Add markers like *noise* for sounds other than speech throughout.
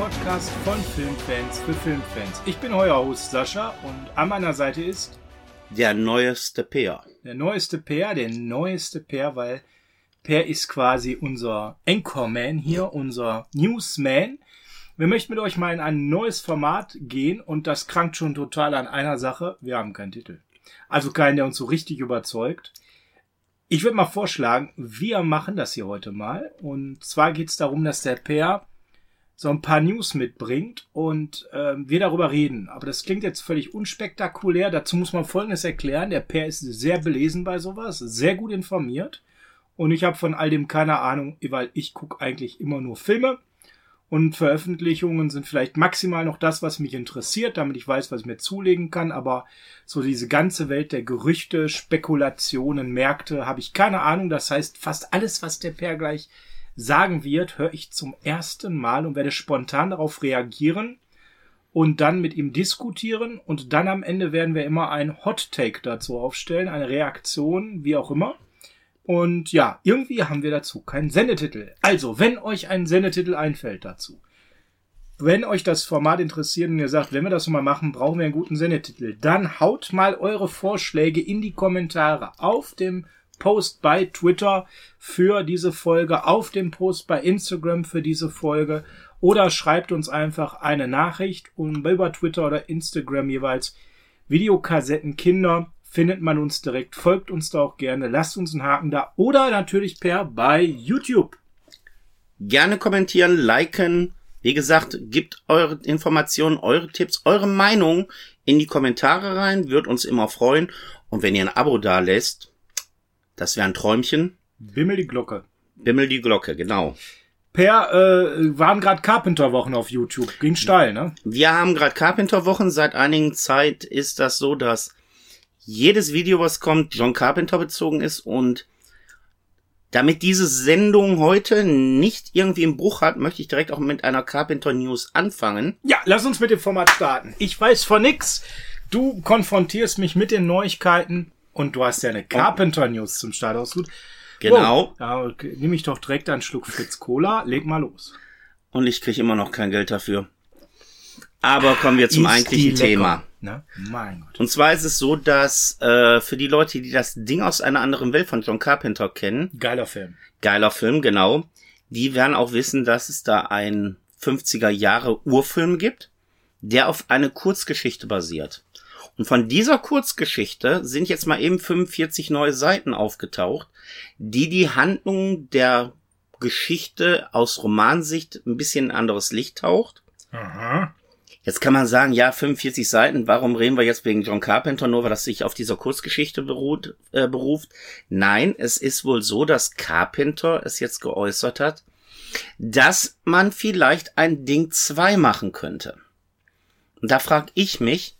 Podcast von Filmfans für Filmfans. Ich bin euer Host Sascha und an meiner Seite ist der neueste Peer. Der neueste Peer, der neueste Peer, weil Per ist quasi unser Anchorman hier, unser Newsman. Wir möchten mit euch mal in ein neues Format gehen und das krankt schon total an einer Sache. Wir haben keinen Titel. Also keinen, der uns so richtig überzeugt. Ich würde mal vorschlagen, wir machen das hier heute mal. Und zwar geht es darum, dass der Per so ein paar News mitbringt und äh, wir darüber reden. Aber das klingt jetzt völlig unspektakulär. Dazu muss man Folgendes erklären. Der Per ist sehr belesen bei sowas, sehr gut informiert. Und ich habe von all dem keine Ahnung, weil ich gucke eigentlich immer nur Filme. Und Veröffentlichungen sind vielleicht maximal noch das, was mich interessiert, damit ich weiß, was ich mir zulegen kann. Aber so diese ganze Welt der Gerüchte, Spekulationen, Märkte habe ich keine Ahnung. Das heißt, fast alles, was der Per gleich sagen wird, höre ich zum ersten Mal und werde spontan darauf reagieren und dann mit ihm diskutieren. Und dann am Ende werden wir immer ein Hot Take dazu aufstellen, eine Reaktion, wie auch immer. Und ja, irgendwie haben wir dazu keinen Sendetitel. Also, wenn euch ein Sendetitel einfällt dazu, wenn euch das Format interessiert und ihr sagt, wenn wir das mal machen, brauchen wir einen guten Sendetitel, dann haut mal eure Vorschläge in die Kommentare auf dem Post bei Twitter für diese Folge, auf dem Post bei Instagram für diese Folge oder schreibt uns einfach eine Nachricht und über Twitter oder Instagram jeweils Videokassetten Kinder findet man uns direkt, folgt uns da auch gerne, lasst uns einen Haken da oder natürlich per bei YouTube. Gerne kommentieren, liken. Wie gesagt, gebt eure Informationen, eure Tipps, eure Meinung in die Kommentare rein, wird uns immer freuen. Und wenn ihr ein Abo da lässt, das wäre ein Träumchen. Bimmel die Glocke. Bimmel die Glocke, genau. Per, äh, waren gerade Carpenter-Wochen auf YouTube. Ging steil, ne? Wir haben gerade Carpenter-Wochen. Seit einigen Zeit ist das so, dass jedes Video, was kommt, John Carpenter bezogen ist und damit diese Sendung heute nicht irgendwie einen Bruch hat, möchte ich direkt auch mit einer Carpenter News anfangen. Ja, lass uns mit dem Format starten. Ich weiß von nix. Du konfrontierst mich mit den Neuigkeiten und du hast ja eine Carpenter News zum Start aus. Gut. Genau. Wow. Okay. nehme ich doch direkt einen Schluck Fritz Cola. Leg mal los. Und ich kriege immer noch kein Geld dafür. Aber kommen wir zum eigentlichen Thema. Ne? Mein Gott. Und zwar ist es so, dass äh, für die Leute, die das Ding aus einer anderen Welt von John Carpenter kennen, Geiler Film. geiler Film, genau, die werden auch wissen, dass es da einen 50er Jahre Urfilm gibt, der auf eine Kurzgeschichte basiert. Und von dieser Kurzgeschichte sind jetzt mal eben 45 neue Seiten aufgetaucht, die die Handlung der Geschichte aus Romansicht ein bisschen in ein anderes Licht taucht. Aha. Jetzt kann man sagen, ja, 45 Seiten, warum reden wir jetzt wegen John Carpenter, nur weil das sich auf dieser Kurzgeschichte beruht, äh, beruft? Nein, es ist wohl so, dass Carpenter es jetzt geäußert hat, dass man vielleicht ein Ding 2 machen könnte. Und da frage ich mich,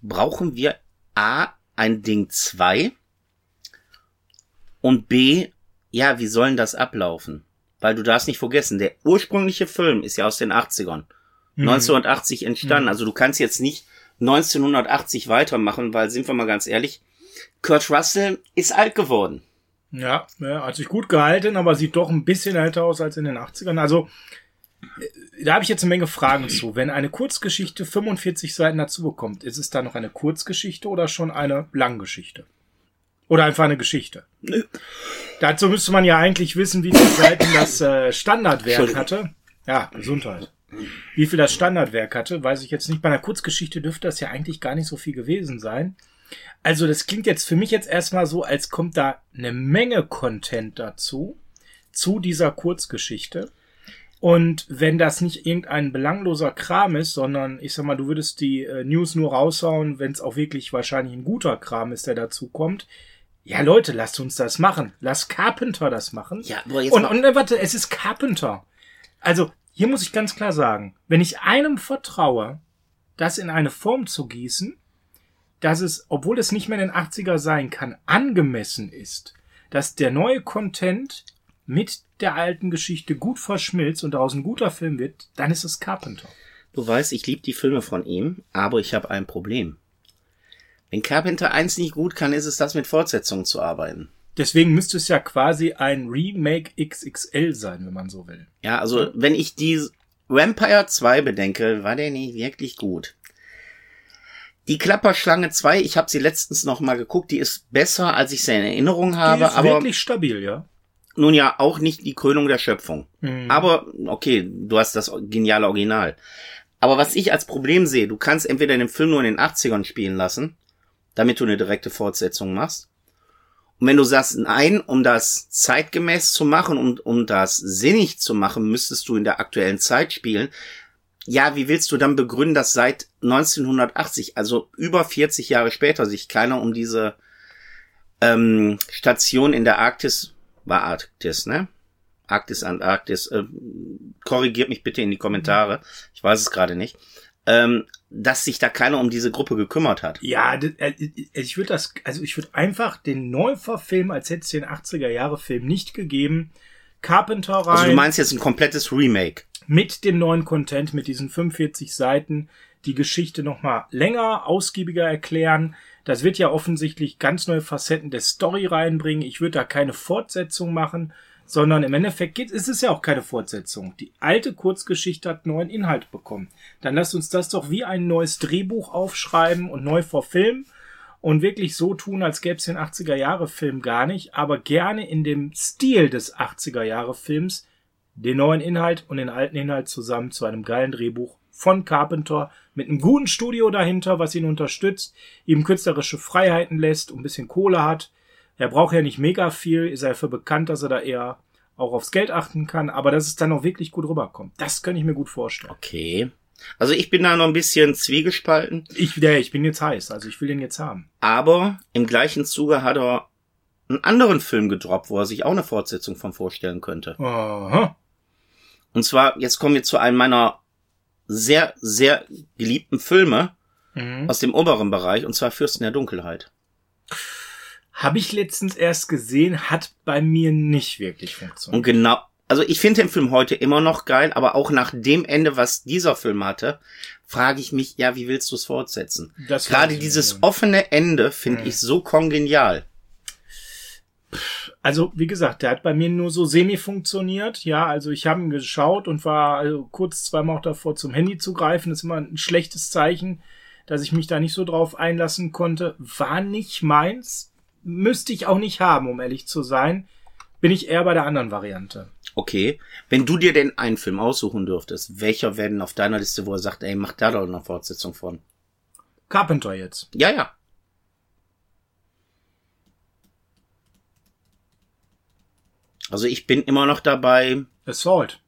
brauchen wir A, ein Ding 2 und B, ja, wie sollen das ablaufen? Weil du darfst nicht vergessen, der ursprüngliche Film ist ja aus den 80ern. 1980 entstanden. Mhm. Also du kannst jetzt nicht 1980 weitermachen, weil sind wir mal ganz ehrlich, Kurt Russell ist alt geworden. Ja, ja, hat sich gut gehalten, aber sieht doch ein bisschen älter aus als in den 80ern. Also, da habe ich jetzt eine Menge Fragen zu. Wenn eine Kurzgeschichte 45 Seiten dazu bekommt, ist es da noch eine Kurzgeschichte oder schon eine Langgeschichte? Oder einfach eine Geschichte? Nö. Dazu müsste man ja eigentlich wissen, wie viele Seiten das äh, Standardwerk hatte. Ja, Gesundheit. Wie viel das Standardwerk hatte, weiß ich jetzt nicht. Bei einer Kurzgeschichte dürfte das ja eigentlich gar nicht so viel gewesen sein. Also das klingt jetzt für mich jetzt erstmal so, als kommt da eine Menge Content dazu, zu dieser Kurzgeschichte. Und wenn das nicht irgendein belangloser Kram ist, sondern ich sag mal, du würdest die äh, News nur raushauen, wenn es auch wirklich wahrscheinlich ein guter Kram ist, der dazu kommt. Ja, Leute, lasst uns das machen. Lass Carpenter das machen. Ja, aber jetzt und, und äh, warte, es ist Carpenter. Also, hier muss ich ganz klar sagen, wenn ich einem vertraue, das in eine Form zu gießen, dass es, obwohl es nicht mehr in den 80er sein kann, angemessen ist, dass der neue Content mit der alten Geschichte gut verschmilzt und daraus ein guter Film wird, dann ist es Carpenter. Du weißt, ich liebe die Filme von ihm, aber ich habe ein Problem. Wenn Carpenter eins nicht gut kann, ist es das mit Fortsetzungen zu arbeiten. Deswegen müsste es ja quasi ein Remake XXL sein, wenn man so will. Ja, also wenn ich die Vampire 2 bedenke, war der nicht wirklich gut. Die Klapperschlange 2, ich habe sie letztens noch mal geguckt, die ist besser, als ich sie in Erinnerung habe, die ist aber wirklich stabil, ja. Nun ja auch nicht die Krönung der Schöpfung. Mhm. Aber okay, du hast das geniale Original. Aber was ich als Problem sehe, du kannst entweder den Film nur in den 80ern spielen lassen, damit du eine direkte Fortsetzung machst. Und wenn du sagst, nein, um das zeitgemäß zu machen und um das sinnig zu machen, müsstest du in der aktuellen Zeit spielen. Ja, wie willst du dann begründen, dass seit 1980, also über 40 Jahre später, sich keiner um diese ähm, Station in der Arktis, war Arktis, ne? Arktis, Antarktis, äh, korrigiert mich bitte in die Kommentare, ich weiß es gerade nicht, ähm, dass sich da keiner um diese Gruppe gekümmert hat. Ja, d- äh, ich würde das, also ich würde einfach den Neuverfilm, als hätte es den 80er Jahre Film nicht gegeben, Carpenter rein. Also du meinst jetzt ein komplettes Remake. mit dem neuen Content, mit diesen 45 Seiten, die Geschichte nochmal länger, ausgiebiger erklären. Das wird ja offensichtlich ganz neue Facetten der Story reinbringen. Ich würde da keine Fortsetzung machen, sondern im Endeffekt geht, ist es ja auch keine Fortsetzung. Die alte Kurzgeschichte hat neuen Inhalt bekommen. Dann lasst uns das doch wie ein neues Drehbuch aufschreiben und neu verfilmen und wirklich so tun, als gäbe es den 80er Jahre Film gar nicht, aber gerne in dem Stil des 80er Jahre Films den neuen Inhalt und den alten Inhalt zusammen zu einem geilen Drehbuch von Carpenter mit einem guten Studio dahinter, was ihn unterstützt, ihm künstlerische Freiheiten lässt und ein bisschen Kohle hat. Er braucht ja nicht mega viel, ist er dafür bekannt, dass er da eher auch aufs Geld achten kann, aber dass es dann auch wirklich gut rüberkommt. Das kann ich mir gut vorstellen. Okay. Also ich bin da noch ein bisschen zwiegespalten, Ich, ja, ich bin jetzt heiß, also ich will den jetzt haben. aber im gleichen Zuge hat er einen anderen Film gedroppt, wo er sich auch eine Fortsetzung von vorstellen könnte. Aha. Und zwar, jetzt kommen wir zu einem meiner sehr, sehr geliebten Filme Mhm. aus dem oberen Bereich, und zwar Fürsten der Dunkelheit. Habe ich letztens erst gesehen, hat bei mir nicht wirklich funktioniert. Und genau, also ich finde den Film heute immer noch geil, aber auch nach dem Ende, was dieser Film hatte, frage ich mich, ja, wie willst du es fortsetzen? Das Gerade dieses offene Ende finde ich so kongenial. Also, wie gesagt, der hat bei mir nur so semi funktioniert. Ja, also ich habe ihn geschaut und war also kurz zweimal auch davor zum Handy zu greifen. Das ist immer ein schlechtes Zeichen, dass ich mich da nicht so drauf einlassen konnte. War nicht meins. Müsste ich auch nicht haben, um ehrlich zu sein. Bin ich eher bei der anderen Variante. Okay, wenn du dir denn einen Film aussuchen dürftest, welcher wäre denn auf deiner Liste, wo er sagt, ey, mach da doch eine Fortsetzung von? Carpenter jetzt. Ja, ja. Also ich bin immer noch dabei. Assault.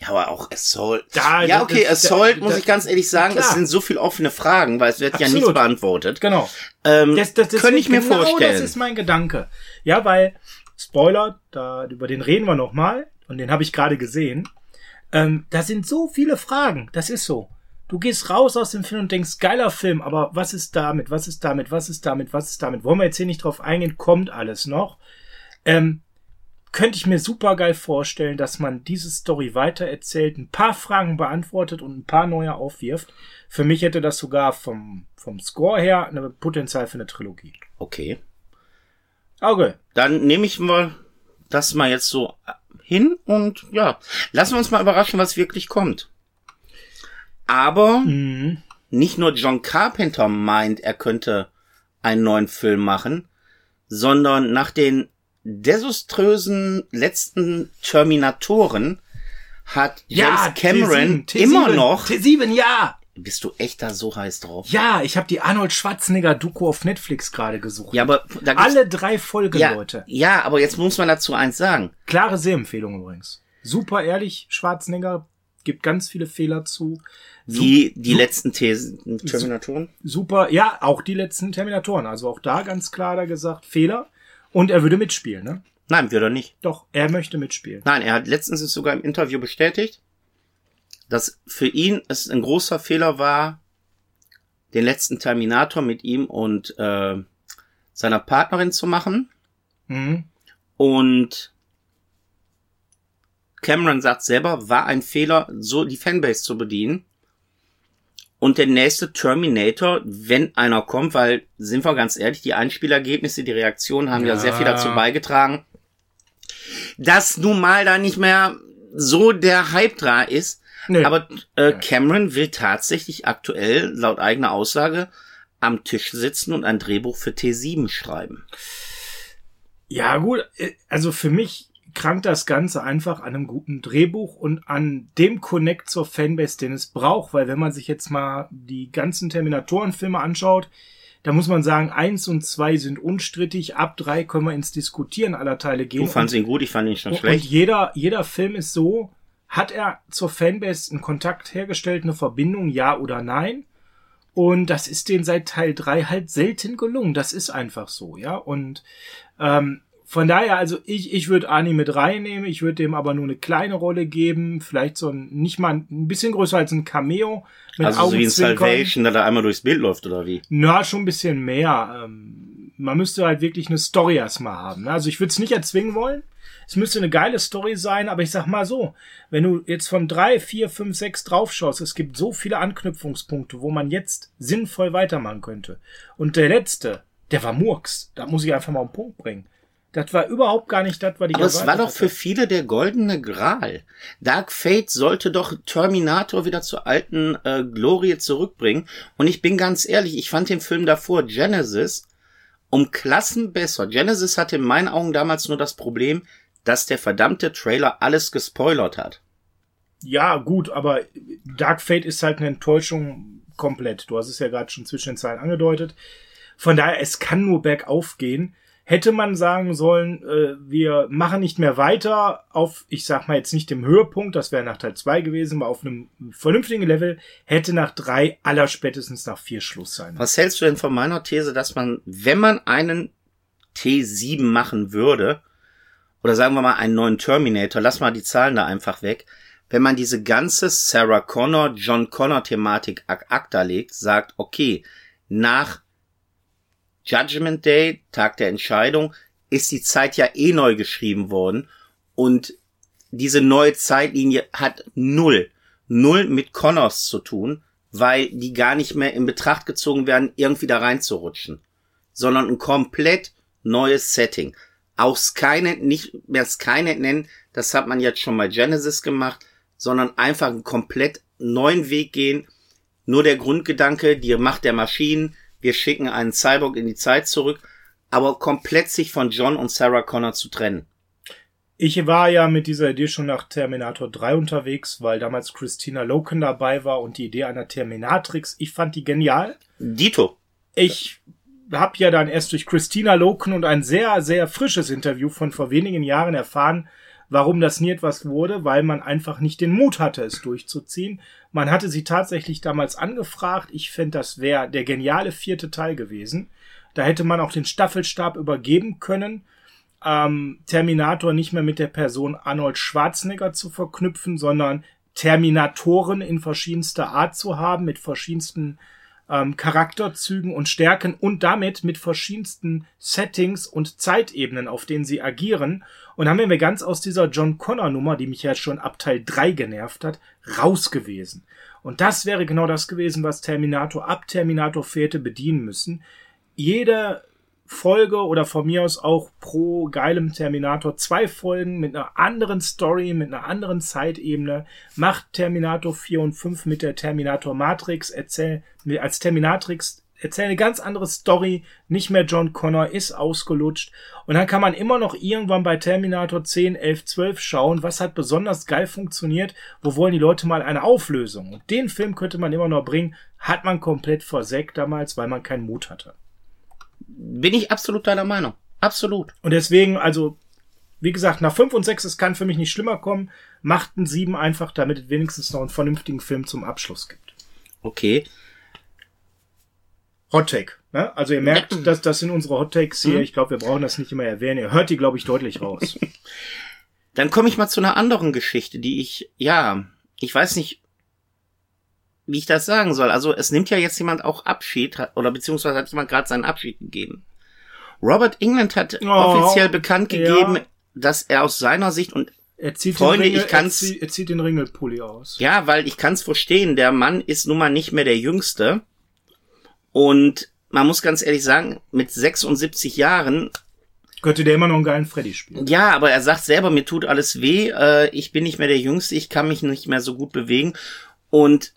Ja, aber auch Assault. Da- ja, okay, da- Assault da- muss da- ich ganz ehrlich sagen, es sind so viele offene Fragen, weil es wird ja Absolut. nichts beantwortet. Genau. Ähm, Das, das, das könnte ich mir genau vorstellen. Das ist mein Gedanke. Ja, weil, Spoiler, da, über den reden wir nochmal, und den habe ich gerade gesehen. Ähm, da sind so viele Fragen. Das ist so. Du gehst raus aus dem Film und denkst, geiler Film, aber was ist damit? Was ist damit? Was ist damit? Was ist damit? Wollen wir jetzt hier nicht drauf eingehen? Kommt alles noch. Ähm, könnte ich mir super geil vorstellen, dass man diese Story weitererzählt, ein paar Fragen beantwortet und ein paar neue aufwirft. Für mich hätte das sogar vom, vom Score her eine Potenzial für eine Trilogie. Okay. Okay. Dann nehme ich mal das mal jetzt so hin und ja, lassen wir uns mal überraschen, was wirklich kommt. Aber Mhm. nicht nur John Carpenter meint, er könnte einen neuen Film machen, sondern nach den desaströsen letzten Terminatoren hat James Cameron T7, immer noch. T7, ja! Bist du echt da so heiß drauf? Ja, ich habe die Arnold Schwarzenegger Doku auf Netflix gerade gesucht. Ja, aber da Alle drei Folgen, ja, Leute. ja, aber jetzt muss man dazu eins sagen. Klare Sehempfehlung übrigens. Super ehrlich, Schwarzenegger gibt ganz viele Fehler zu. Wie die letzten Terminatoren? Super, ja, auch die letzten Terminatoren. Also auch da ganz klar da gesagt, Fehler. Und er würde mitspielen, ne? Nein, wird er nicht. Doch, er möchte mitspielen. Nein, er hat letztens sogar im Interview bestätigt, dass für ihn es ein großer Fehler war, den letzten Terminator mit ihm und äh, seiner Partnerin zu machen. Mhm. Und Cameron sagt selber, war ein Fehler, so die Fanbase zu bedienen. Und der nächste Terminator, wenn einer kommt, weil, sind wir ganz ehrlich, die Einspielergebnisse, die Reaktionen haben ja, Ja. sehr viel dazu beigetragen, dass nun mal da nicht mehr so der Hype da ist. Nee. Aber äh, Cameron will tatsächlich aktuell, laut eigener Aussage, am Tisch sitzen und ein Drehbuch für T7 schreiben. Ja, gut, äh, also für mich krankt das Ganze einfach an einem guten Drehbuch und an dem Connect zur Fanbase, den es braucht, weil wenn man sich jetzt mal die ganzen Terminatoren-Filme anschaut, da muss man sagen, eins und zwei sind unstrittig, ab drei können wir ins Diskutieren aller Teile gehen. Du fandst ihn gut, ich fand ihn schon und, schlecht. und jeder, jeder Film ist so, hat er zur Fanbase einen Kontakt hergestellt, eine Verbindung, ja oder nein? Und das ist denen seit Teil drei halt selten gelungen. Das ist einfach so, ja. Und ähm, von daher, also ich, ich würde Ani mit reinnehmen, ich würde dem aber nur eine kleine Rolle geben, vielleicht so ein, nicht mal ein, ein bisschen größer als ein Cameo. Mit Also so wie in Augenzwinkern. Salvation, da er einmal durchs Bild läuft, oder wie? Na, schon ein bisschen mehr. Ähm, man müsste halt wirklich eine Story erstmal haben. ne? Also ich würde es nicht erzwingen wollen. Es müsste eine geile Story sein, aber ich sag mal so, wenn du jetzt von drei, vier, fünf, sechs draufschaust, es gibt so viele Anknüpfungspunkte, wo man jetzt sinnvoll weitermachen könnte. Und der letzte, der war Murks. Da muss ich einfach mal einen Punkt bringen. Das war überhaupt gar nicht das, was ich Aber es war doch für hatte. viele der goldene Gral. Dark Fate sollte doch Terminator wieder zur alten äh, Glorie zurückbringen. Und ich bin ganz ehrlich, ich fand den Film davor, Genesis, um Klassen besser. Genesis hatte in meinen Augen damals nur das Problem, dass der verdammte Trailer alles gespoilert hat. Ja, gut, aber Dark Fate ist halt eine Enttäuschung komplett. Du hast es ja gerade schon zwischen den Zeilen angedeutet. Von daher, es kann nur bergauf gehen. Hätte man sagen sollen, äh, wir machen nicht mehr weiter auf, ich sag mal jetzt nicht dem Höhepunkt, das wäre nach Teil 2 gewesen, aber auf einem vernünftigen Level, hätte nach drei, aller spätestens nach vier Schluss sein. Was hältst du denn von meiner These, dass man, wenn man einen T7 machen würde, oder sagen wir mal einen neuen Terminator, lass mal die Zahlen da einfach weg, wenn man diese ganze Sarah Connor, John Connor Thematik ad acta legt, sagt, okay, nach Judgment Day, Tag der Entscheidung, ist die Zeit ja eh neu geschrieben worden und diese neue Zeitlinie hat null, null mit Connors zu tun, weil die gar nicht mehr in Betracht gezogen werden, irgendwie da reinzurutschen, sondern ein komplett neues Setting. Auch Skynet, nicht mehr Skynet nennen, das hat man jetzt schon bei Genesis gemacht, sondern einfach einen komplett neuen Weg gehen. Nur der Grundgedanke, die Macht der Maschinen, wir schicken einen Cyborg in die Zeit zurück, aber komplett sich von John und Sarah Connor zu trennen. Ich war ja mit dieser Idee schon nach Terminator 3 unterwegs, weil damals Christina Loken dabei war und die Idee einer Terminatrix, ich fand die genial. Dito. Ich habe ja dann erst durch Christina Loken und ein sehr, sehr frisches Interview von vor wenigen Jahren erfahren, warum das nie etwas wurde, weil man einfach nicht den Mut hatte, es durchzuziehen. Man hatte sie tatsächlich damals angefragt. Ich fände, das wäre der geniale vierte Teil gewesen. Da hätte man auch den Staffelstab übergeben können, ähm, Terminator nicht mehr mit der Person Arnold Schwarzenegger zu verknüpfen, sondern Terminatoren in verschiedenster Art zu haben, mit verschiedensten ähm, Charakterzügen und Stärken und damit mit verschiedensten Settings und Zeitebenen, auf denen sie agieren. Und dann wären wir ganz aus dieser John Connor Nummer, die mich ja schon ab Teil 3 genervt hat, raus gewesen. Und das wäre genau das gewesen, was Terminator ab Terminator 4 hätte bedienen müssen. Jede Folge oder von mir aus auch pro geilem Terminator zwei Folgen mit einer anderen Story, mit einer anderen Zeitebene. Macht Terminator 4 und 5 mit der Terminator Matrix, erzähl, als Terminatrix, erzähl eine ganz andere Story, nicht mehr John Connor, ist ausgelutscht. Und dann kann man immer noch irgendwann bei Terminator 10, 11, 12 schauen, was hat besonders geil funktioniert, wo wollen die Leute mal eine Auflösung. Und den Film könnte man immer noch bringen, hat man komplett versägt damals, weil man keinen Mut hatte. Bin ich absolut deiner Meinung. Absolut. Und deswegen, also, wie gesagt, nach 5 und 6, es kann für mich nicht schlimmer kommen, macht ein 7 einfach, damit es wenigstens noch einen vernünftigen Film zum Abschluss gibt. Okay. Hot Take. Ne? Also ihr merkt, das, das sind unsere Hot Takes hier. Ich glaube, wir brauchen das nicht immer erwähnen. Ihr hört die, glaube ich, deutlich raus. *laughs* Dann komme ich mal zu einer anderen Geschichte, die ich, ja, ich weiß nicht, wie ich das sagen soll. Also es nimmt ja jetzt jemand auch Abschied, oder beziehungsweise hat jemand gerade seinen Abschied gegeben. Robert England hat Oh, offiziell bekannt ja. gegeben, dass er aus seiner Sicht, und Er zieht Freunde, den Ringel, ich kann's- Er zieht, er zieht den Ringelpulli aus. Ja, weil ich kann's verstehen, der Mann ist nun mal nicht mehr der Jüngste. Und man muss ganz ehrlich sagen, mit 76 Jahren, Könnte der immer noch einen geilen Freddy spielen. ja, aber er sagt selber, mir tut alles weh, äh, ich bin nicht mehr der Jüngste, ich kann mich nicht mehr so gut bewegen. Und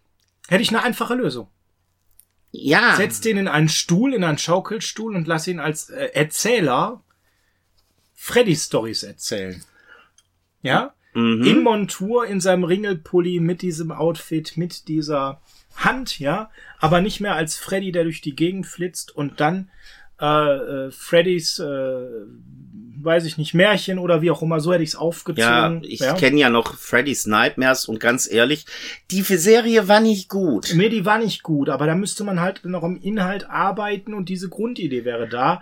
Hätte ich eine einfache Lösung. ja, Setz den in einen Stuhl, in einen Schaukelstuhl und lass ihn als äh, Erzähler Freddy-Stories erzählen. Ja? mhm. In Montur, in seinem Ringelpulli, mit diesem Outfit, mit dieser Hand, ja? Aber nicht mehr als Freddy, der durch die Gegend flitzt und dann äh, äh, Freddys, äh, weiß ich nicht, Märchen oder wie auch immer, so hätte ich es ja, aufgezogen. ich kenne ja noch Freddy's Nightmares und ganz ehrlich, die Serie war nicht gut. Mir, die war nicht gut, aber da müsste man halt noch im Inhalt arbeiten und diese Grundidee wäre da.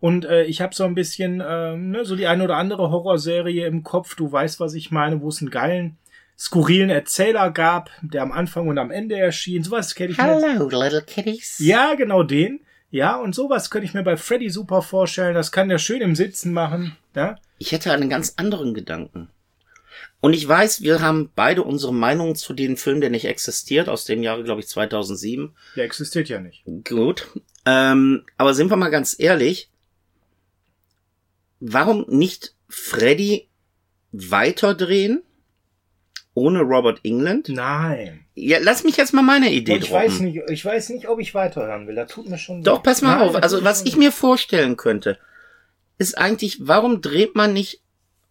Und äh, ich habe so ein bisschen ähm, ne, so die eine oder andere Horrorserie im Kopf, du weißt, was ich meine, wo es einen geilen, skurrilen Erzähler gab, der am Anfang und am Ende erschien. Sowas kenne ich mir jetzt. Hello, little kitties. Ja, genau den. Ja, und sowas könnte ich mir bei Freddy super vorstellen. Das kann der schön im Sitzen machen. Ja, Ich hätte einen ganz anderen Gedanken. Und ich weiß, wir haben beide unsere Meinung zu dem Film, der nicht existiert, aus dem Jahre, glaube ich, 2007. der existiert ja nicht. Gut. Ähm, aber sind wir mal ganz ehrlich, warum nicht Freddy weiterdrehen ohne Robert England? Nein. Ja, lass mich jetzt mal meine Idee ich droppen. weiß nicht, ich weiß nicht, ob ich weiterhören will. Da tut mir schon. Doch, pass mal Nein, auf. Also, was ich mir vorstellen könnte, ist eigentlich, warum dreht man nicht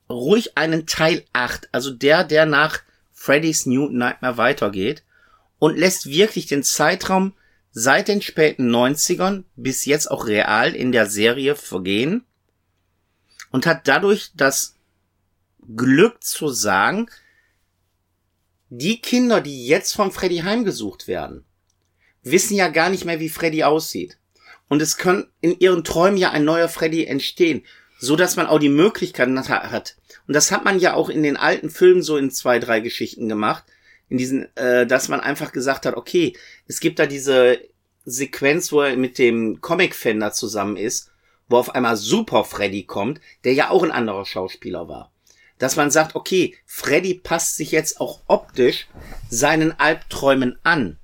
ruhig einen Teil 8, also der, der nach Freddy's New Nightmare weitergeht und lässt wirklich den Zeitraum seit den späten 90ern bis jetzt auch real in der Serie vergehen und hat dadurch das Glück zu sagen, die Kinder, die jetzt von Freddy heimgesucht werden, wissen ja gar nicht mehr, wie Freddy aussieht. Und es kann in ihren Träumen ja ein neuer Freddy entstehen, so dass man auch die Möglichkeiten ha- hat. Und das hat man ja auch in den alten Filmen so in zwei, drei Geschichten gemacht, in diesen, äh, dass man einfach gesagt hat, okay, es gibt da diese Sequenz, wo er mit dem Comic-Fan da zusammen ist, wo auf einmal Super Freddy kommt, der ja auch ein anderer Schauspieler war. Dass man sagt, okay, Freddy passt sich jetzt auch optisch seinen Albträumen an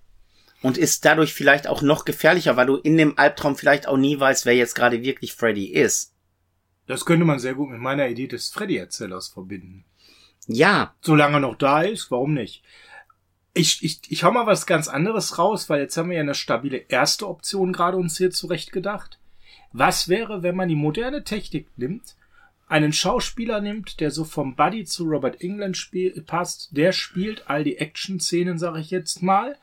und ist dadurch vielleicht auch noch gefährlicher, weil du in dem Albtraum vielleicht auch nie weißt, wer jetzt gerade wirklich Freddy ist. Das könnte man sehr gut mit meiner Idee des Freddy-Erzählers verbinden. Ja, Solange er noch da ist, warum nicht? Ich, ich, ich hau mal was ganz anderes raus, weil jetzt haben wir ja eine stabile erste Option gerade uns hier zurecht gedacht. Was wäre, wenn man die moderne Technik nimmt, einen Schauspieler nimmt, der so vom Buddy zu Robert England spiel, passt, der spielt all die Action-Szenen, sage ich jetzt mal,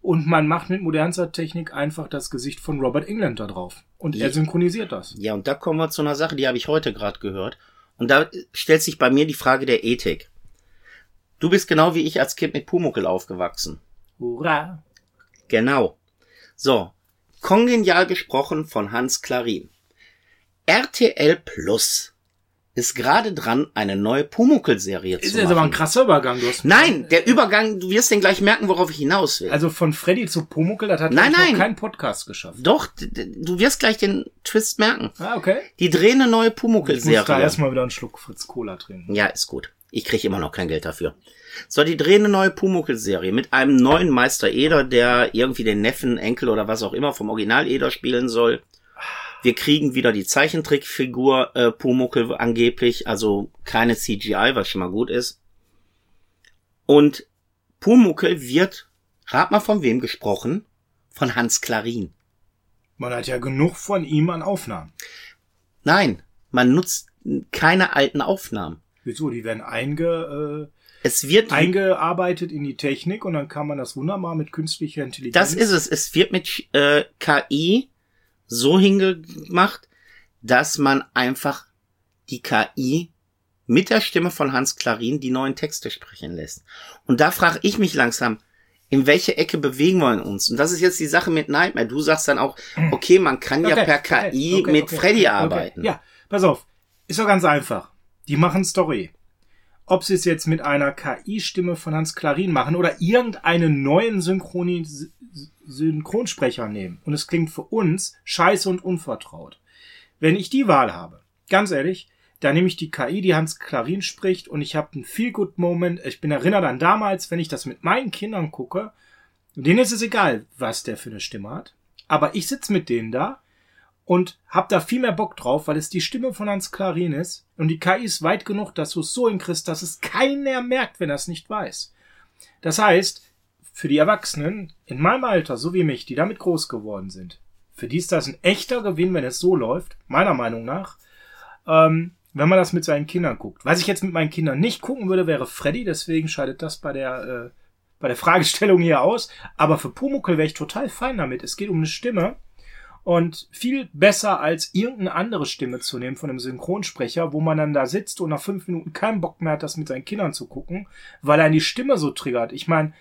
und man macht mit modernster Technik einfach das Gesicht von Robert England da drauf. Und er synchronisiert das. ja, und da kommen wir zu einer Sache, die habe ich heute gerade gehört. Und da stellt sich bei mir die Frage der Ethik. Du bist genau wie ich als Kind mit Pumuckel aufgewachsen. Hurra! Genau. So, kongenial gesprochen von Hans Klarin. RTL Plus ist gerade dran, eine neue Pumuckel-Serie Ist zu jetzt machen. aber ein krasser Übergang. Du hast Nein, der Übergang, du wirst den gleich merken, worauf ich hinaus will. Also von Freddy zu Pumuckl, das hat Nein, nein. noch kein Podcast geschafft. Doch, du wirst gleich den Twist merken. Ah, okay. Die drehen eine neue Ich muss da Pumuckl-Serie. erstmal wieder einen Schluck Fritz Cola trinken. Ja, ist gut. Ich krieg immer noch kein Geld dafür. So, die drehen eine neue Pumuckl-Serie mit einem neuen Meister Eder, der irgendwie den Neffen, Enkel oder was auch immer vom Original Eder spielen soll. Wir kriegen wieder die Zeichentrickfigur äh, Pumuckl angeblich, also keine CGI, was schon mal gut ist. Und Pumuckl wird, rat mal von wem gesprochen? Von Hans Klarin. Man hat ja genug von ihm an Aufnahmen. Nein, man nutzt keine alten Aufnahmen. Wieso? Die werden einge, Es wird äh, eingearbeitet in die Technik und dann kann man das wunderbar mit künstlicher Intelligenz. Das ist es. Es wird mit äh, KI so hingemacht, dass man einfach die KI mit der Stimme von Hans Klarin die neuen Texte sprechen lässt. Und da frage ich mich langsam, in welche Ecke bewegen wir uns? Und das ist jetzt die Sache mit Nightmare. Du sagst dann auch, okay, man kann ja Okay, per okay, KI okay, mit Freddy arbeiten. Ja, pass auf. Ist doch ganz einfach. Die machen Story. Ob sie es jetzt mit einer KI-Stimme von Hans Klarin machen oder irgendeinen neuen Synchronis Synchronsprecher nehmen. Und es klingt für uns scheiße und unvertraut. Wenn ich die Wahl habe, ganz ehrlich, Da nehme ich die KI, die Hans Klarin spricht, und ich habe einen Feel-Good-Moment. Ich bin erinnert an damals, wenn ich das mit meinen Kindern gucke, denen ist es egal, was der für eine Stimme hat. Aber ich sitz mit denen da und hab da viel mehr Bock drauf, weil es die Stimme von Hans Klarin ist. Und die KI ist weit genug, dass du es so hinkriegst, dass es keiner merkt, wenn er es nicht weiß. Das heißt, für die Erwachsenen in meinem Alter, so wie mich, die damit groß geworden sind, für die ist das ein echter Gewinn, wenn es so läuft, meiner Meinung nach. Ähm, wenn man das mit seinen Kindern guckt. Was ich jetzt mit meinen Kindern nicht gucken würde, wäre Freddy, deswegen scheidet das bei der, äh, bei der Fragestellung hier aus. Aber für Pumuckel wäre ich total fein damit. Es geht um eine Stimme und viel besser als irgendeine andere Stimme zu nehmen von einem Synchronsprecher, wo man dann da sitzt und nach fünf Minuten keinen Bock mehr hat, das mit seinen Kindern zu gucken, weil er die Stimme so triggert. Ich meine,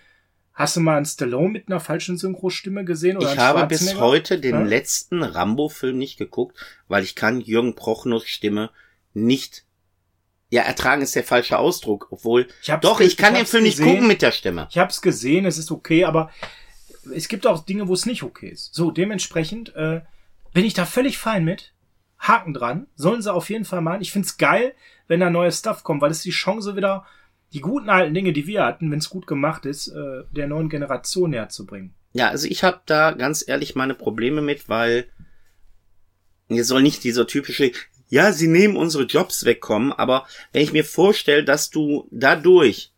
Hast du mal einen Stallone mit einer falschen Synchrostimme gesehen? Oder ich habe bis heute den ja? letzten Rambo-Film nicht geguckt, weil ich kann Jürgen Prochners Stimme nicht ja, ertragen ist der falsche Ausdruck, obwohl ich doch, ich kann den Film gesehen, nicht gucken mit der Stimme. Ich hab's gesehen, es ist okay, aber es gibt auch Dinge, wo es nicht okay ist. So, dementsprechend äh, bin ich da völlig fein mit. Haken dran. Sollen sie auf jeden Fall machen. Ich find's geil, wenn da neues Stuff kommt, weil es die Chance wieder, die guten alten Dinge, die wir hatten, wenn es gut gemacht ist, äh, der neuen Generation näher zu bringen. Ja, also ich habe da ganz ehrlich meine Probleme mit, weil hier soll nicht dieser typische, ja, sie nehmen unsere Jobs wegkommen, aber wenn ich mir vorstelle, dass du dadurch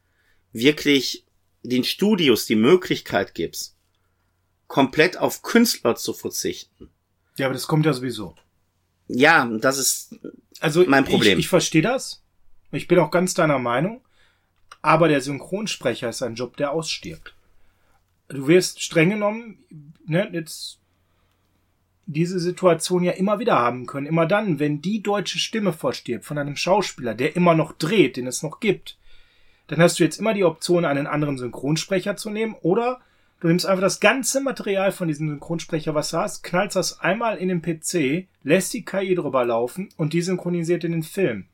wirklich den Studios die Möglichkeit gibst, komplett auf Künstler zu verzichten. Ja, aber das kommt ja sowieso. Ja, das ist also mein Problem. Ich, ich verstehe das. Ich bin auch ganz deiner Meinung. Aber der Synchronsprecher ist ein Job, der ausstirbt. Du wirst streng genommen, ne, jetzt diese Situation ja immer wieder haben können. Immer dann, wenn die deutsche Stimme verstirbt von einem Schauspieler, der immer noch dreht, den es noch gibt, dann hast du jetzt immer die Option, einen anderen Synchronsprecher zu nehmen oder du nimmst einfach das ganze Material von diesem Synchronsprecher, was du hast, knallst das einmal in den PC, lässt die KI drüber laufen und die synchronisiert in den Film.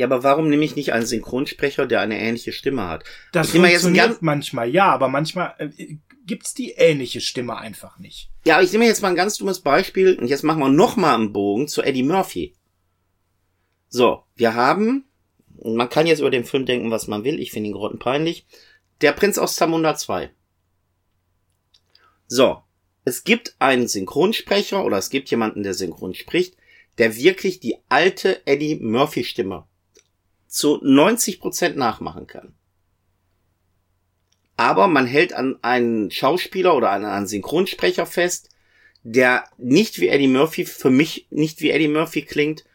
Ja, aber warum nehme ich nicht einen Synchronsprecher, der eine ähnliche Stimme hat? Das ich funktioniert manchmal, ja, aber manchmal äh, gibt's die ähnliche Stimme einfach nicht. Ja, aber ich nehme jetzt mal ein ganz dummes Beispiel und jetzt machen wir noch mal einen Bogen zu Eddie Murphy. So, wir haben, man kann jetzt über den Film denken, was man will, ich finde ihn grottenpeinlich, der Prinz aus Zamunda 2. So, es gibt einen Synchronsprecher oder es gibt jemanden, der synchron spricht, der wirklich die alte Eddie Murphy Stimme zu 90 Prozent nachmachen kann aber man hält an einen Schauspieler oder an einen Synchronsprecher fest, der nicht wie Eddie Murphy, für mich nicht wie Eddie Murphy klingt,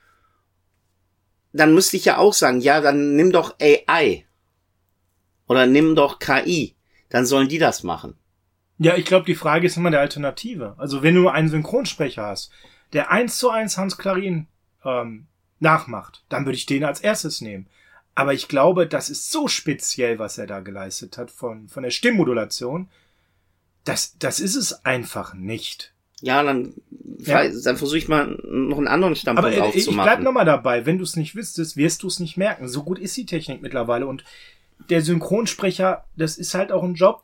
dann müsste ich ja auch sagen, ja, dann nimm doch AI. Oder nimm doch KI. Dann sollen die das machen. Ja, ich glaube, die Frage ist immer der Alternative. Also wenn du einen Synchronsprecher hast, der eins zu eins Hans Klarin ähm, nachmacht, dann würde ich den als erstes nehmen. Aber ich glaube, das ist so speziell, was er da geleistet hat von, von der Stimmmodulation. Das, das ist es einfach nicht. Ja, dann, ja. dann versuche ich mal noch einen anderen Standpunkt Aber, aufzumachen. Ich bleib nochmal dabei. Wenn du es nicht wüsstest, wirst du es nicht merken. So gut ist die Technik mittlerweile. Und der Synchronsprecher, das ist halt auch ein Job.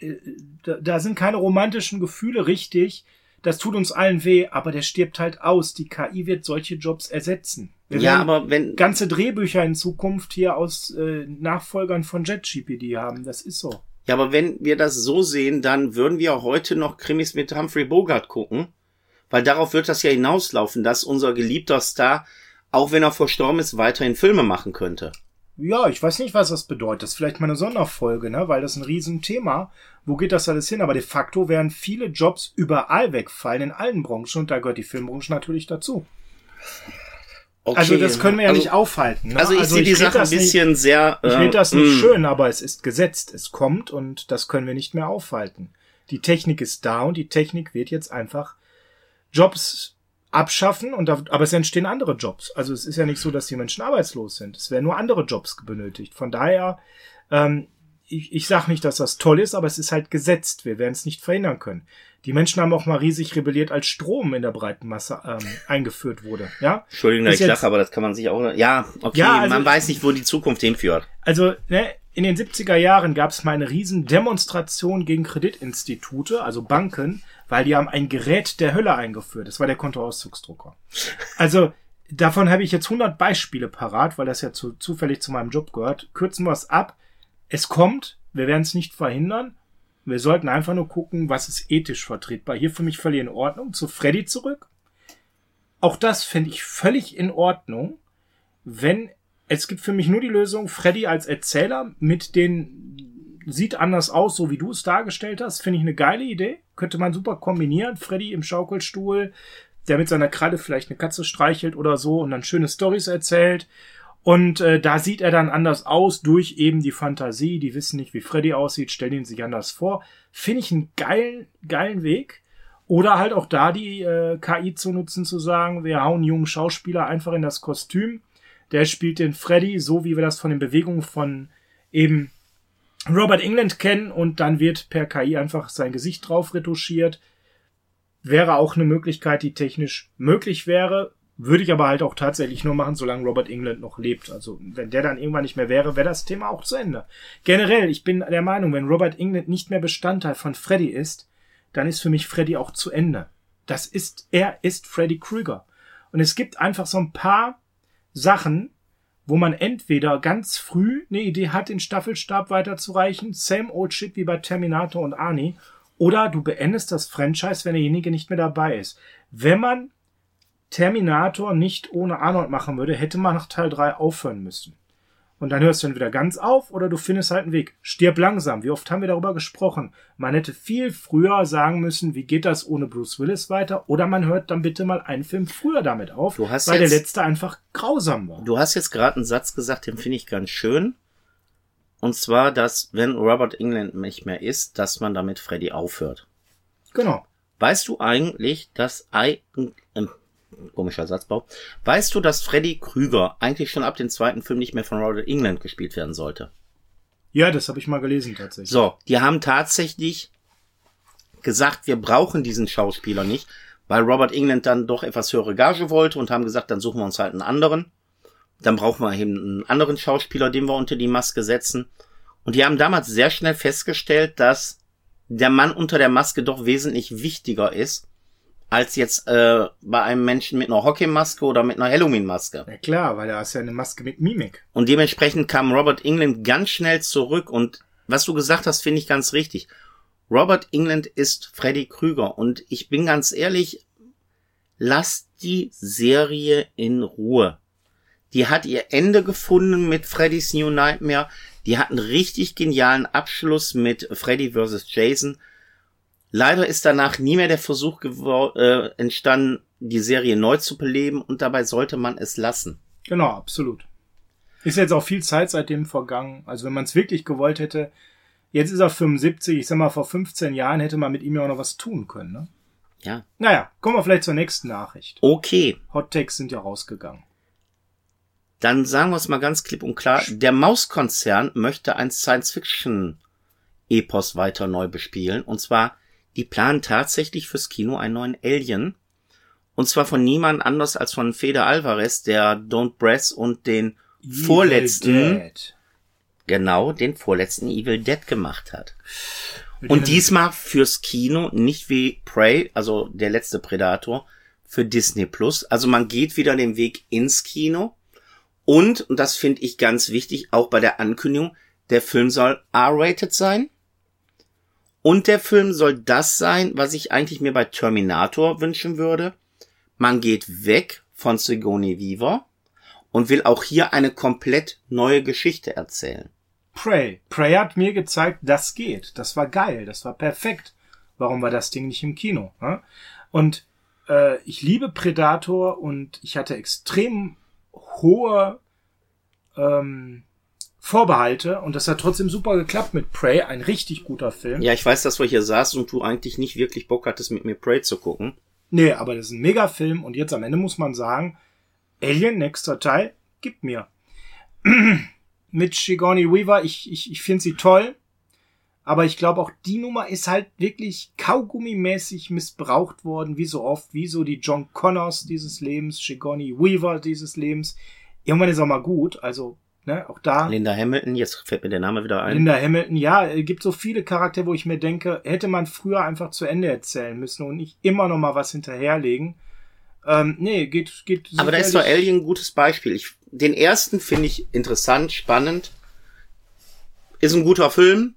Äh, da, da sind keine romantischen Gefühle richtig. Das tut uns allen weh, aber der stirbt halt aus. Die KI wird solche Jobs ersetzen. Wir ja, aber wenn ganze Drehbücher in Zukunft hier aus äh, Nachfolgern von JetGPD haben, das ist so. Ja, aber wenn wir das so sehen, dann würden wir heute noch Krimis mit Humphrey Bogart gucken, weil darauf wird das ja hinauslaufen, dass unser geliebter Star, auch wenn er verstorben ist, weiterhin Filme machen könnte. Ja, ich weiß nicht, was das bedeutet. Das ist vielleicht mal eine Sonderfolge, ne? Weil das ist ein Riesenthema. Wo geht das alles hin? Aber de facto werden viele Jobs überall wegfallen, in allen Branchen. Und da gehört die Filmbranche natürlich dazu. Okay. Also das können wir ja also, nicht aufhalten. Ne? Also ich also sehe die Sache ein bisschen nicht, sehr. Äh, ich finde das nicht mh. Mm. schön, aber es ist gesetzt. Es kommt und das können wir nicht mehr aufhalten. Die Technik ist da und die Technik wird jetzt einfach Jobs abschaffen und da, aber es entstehen andere Jobs. Also es ist ja nicht so, dass die Menschen arbeitslos sind. Es werden nur andere Jobs benötigt. Von daher, ähm, ich, ich sage nicht, dass das toll ist, aber es ist halt gesetzt. Wir werden es nicht verhindern können. Die Menschen haben auch mal riesig rebelliert, als Strom in der breiten Masse ähm, eingeführt wurde. Ja? Entschuldigung, dass ich lache, aber das kann man sich auch. Ja, okay, ja, also, man weiß nicht, wo die Zukunft hinführt. Also, ne, in den 70er Jahren gab es mal eine riesen Demonstration gegen Kreditinstitute, also Banken, weil die haben ein Gerät der Hölle eingeführt. Das war der Kontoauszugsdrucker. Also davon habe ich jetzt 100 Beispiele parat, weil das ja zu, zufällig zu meinem Job gehört. Kürzen wir es ab. Es kommt, wir werden es nicht verhindern. Wir sollten einfach nur gucken, was ist ethisch vertretbar. Hier für mich völlig in Ordnung. Zu Freddy zurück. Auch das fände ich völlig in Ordnung, wenn es gibt für mich nur die Lösung, Freddy als Erzähler mit den sieht anders aus, so wie du es dargestellt hast, finde ich eine geile Idee. Könnte man super kombinieren. Freddy im Schaukelstuhl, der mit seiner Kralle vielleicht eine Katze streichelt oder so und dann schöne Stories erzählt. Und äh, da sieht er dann anders aus durch eben die Fantasie. Die wissen nicht, wie Freddy aussieht, stellen ihn sich anders vor. Finde ich einen geilen, geilen Weg. Oder halt auch da die äh, KI zu nutzen, zu sagen, wir hauen jungen Schauspieler einfach in das Kostüm. Der spielt den Freddy, so wie wir das von den Bewegungen von eben Robert England kennen und dann wird per KI einfach sein Gesicht drauf retuschiert. Wäre auch eine Möglichkeit, die technisch möglich wäre. Würde ich aber halt auch tatsächlich nur machen, solange Robert England noch lebt. Also wenn der dann irgendwann nicht mehr wäre, wäre das Thema auch zu Ende. Generell, ich bin der Meinung, wenn Robert England nicht mehr Bestandteil von Freddy ist, dann ist für mich Freddy auch zu Ende. Das ist, er ist Freddy Krüger. Und es gibt einfach so ein paar Sachen, wo man entweder ganz früh eine Idee hat, den Staffelstab weiterzureichen, same old shit wie bei Terminator und Arnie, oder du beendest das Franchise, wenn derjenige nicht mehr dabei ist. Wenn man Terminator nicht ohne Arnold machen würde, hätte man nach Teil 3 aufhören müssen. Und dann hörst du entweder ganz auf oder du findest halt einen Weg. Stirb langsam. Wie oft haben wir darüber gesprochen? Man hätte viel früher sagen müssen, wie geht das ohne Bruce Willis weiter? Oder man hört dann bitte mal einen Film früher damit auf, Du hast weil jetzt- der letzte einfach grausam war. Du hast jetzt gerade einen Satz gesagt, den finde ich ganz schön. Und zwar, dass wenn Robert England nicht mehr ist, dass man damit Freddy aufhört. Genau. Weißt du eigentlich, dass ein, ähm, komischer Satzbau, weißt du, dass Freddy Krüger eigentlich schon ab dem zweiten Film nicht mehr von Robert England gespielt werden sollte? Ja, das habe ich mal gelesen tatsächlich. So, die haben tatsächlich gesagt, wir brauchen diesen Schauspieler nicht, weil Robert England dann doch etwas höhere Gage wollte und haben gesagt, dann suchen wir uns halt einen anderen. Dann brauchen wir eben einen anderen Schauspieler, den wir unter die Maske setzen. Und die haben damals sehr schnell festgestellt, dass der Mann unter der Maske doch wesentlich wichtiger ist, als jetzt äh, bei einem Menschen mit einer Hockeymaske oder mit einer Halloween-Maske. Ja klar, weil er ist ja eine Maske mit Mimik. Und dementsprechend kam Robert England ganz schnell zurück. Und was du gesagt hast, finde ich ganz richtig. Robert England ist Freddy Krüger. Und ich bin ganz ehrlich, lasst die Serie in Ruhe. Die hat ihr Ende gefunden mit Freddy's New Nightmare. Die hat einen richtig genialen Abschluss mit Freddy vs. Jason. Leider ist danach nie mehr der Versuch äh, entstanden, die Serie neu zu beleben und dabei sollte man es lassen. Genau, absolut. Ist jetzt auch viel Zeit seitdem vergangen. Also wenn man es wirklich gewollt hätte, jetzt ist er 75, ich sag mal, vor 15 Jahren hätte man mit ihm ja auch noch was tun können. Ne? Ja. Naja, kommen wir vielleicht zur nächsten Nachricht. Okay, Hot Takes sind ja rausgegangen. dann sagen wir es mal ganz klipp und klar. Der Mauskonzern möchte ein Science-Fiction-Epos weiter neu bespielen. Und zwar, die planen tatsächlich fürs Kino einen neuen Alien. Und zwar von niemand anders als von Fede Alvarez, der Don't Breath und den vorletzten, Evil Dead. genau, den vorletzten Evil Dead gemacht hat. Mit Und diesmal fürs Kino, nicht wie Prey, also der letzte Predator, für Disney Plus. Also man geht wieder den Weg ins Kino. Und, und das finde ich ganz wichtig, auch bei der Ankündigung, der Film soll R-rated sein. Und der Film soll das sein, was ich eigentlich mir bei Terminator wünschen würde. Man geht weg von Sigourney Weaver und will auch hier eine komplett neue Geschichte erzählen. Prey. Prey hat mir gezeigt, das geht. Das war geil. Das war perfekt. Warum war das Ding nicht im Kino? Ne? Und äh, ich liebe Predator und ich hatte extrem hohe ähm, Vorbehalte und das hat trotzdem super geklappt mit Prey. Ein richtig guter Film. Ja, ich weiß, dass wir hier saßen und du eigentlich nicht wirklich Bock hattest, mit mir Prey zu gucken. Nee, aber das ist ein Megafilm und jetzt am Ende muss man sagen, Alien, nächster Teil, gib mir. *clears throat* Mit Sigourney Weaver, ich, ich, ich finde sie toll, aber ich glaube auch die Nummer ist halt wirklich kaugummimäßig missbraucht worden, wie so oft, wie so die John Connors dieses Lebens, Sigourney Weaver dieses Lebens. Irgendwann ist auch mal gut, also, ne, auch da. Linda Hamilton, jetzt fällt mir der Name wieder ein. Linda Hamilton, ja, es gibt so viele Charaktere, wo ich mir denke, hätte man früher einfach zu Ende erzählen müssen und nicht immer noch mal was hinterherlegen. Ähm, nee, geht, geht. Aber da ist doch Alien ein gutes Beispiel. Ich, den ersten finde ich interessant, spannend. Ist ein guter Film.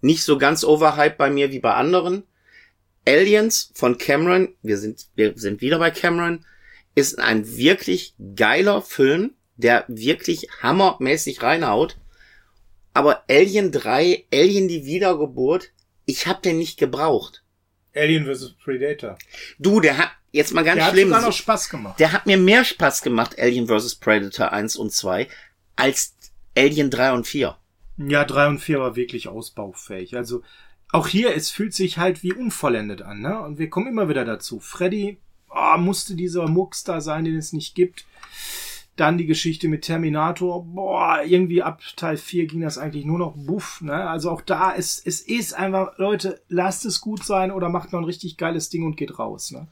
Nicht so ganz overhyped bei mir wie bei anderen. Aliens von Cameron, wir sind, wir sind wieder bei Cameron, ist ein wirklich geiler Film, der wirklich hammermäßig reinhaut. Aber Alien 3, Alien die Wiedergeburt, ich hab den nicht gebraucht. Alien vs. Predator. Du, der hat, jetzt mal ganz Der hat schlimm. sogar noch Spaß gemacht. Der hat mir mehr Spaß gemacht, Alien vs. Predator 1 und 2, als Alien 3 und 4. Ja, drei und vier war wirklich ausbaufähig. Also auch hier, es fühlt sich halt wie unvollendet an, ne? Und wir kommen immer wieder dazu. Freddy oh, musste dieser Murks da sein, den es nicht gibt. Dann die Geschichte mit Terminator. Boah, irgendwie ab Teil 4 ging das eigentlich nur noch buff, ne? Also auch da, es, es ist einfach, Leute, lasst es gut sein oder macht noch ein richtig geiles Ding und geht raus, ne?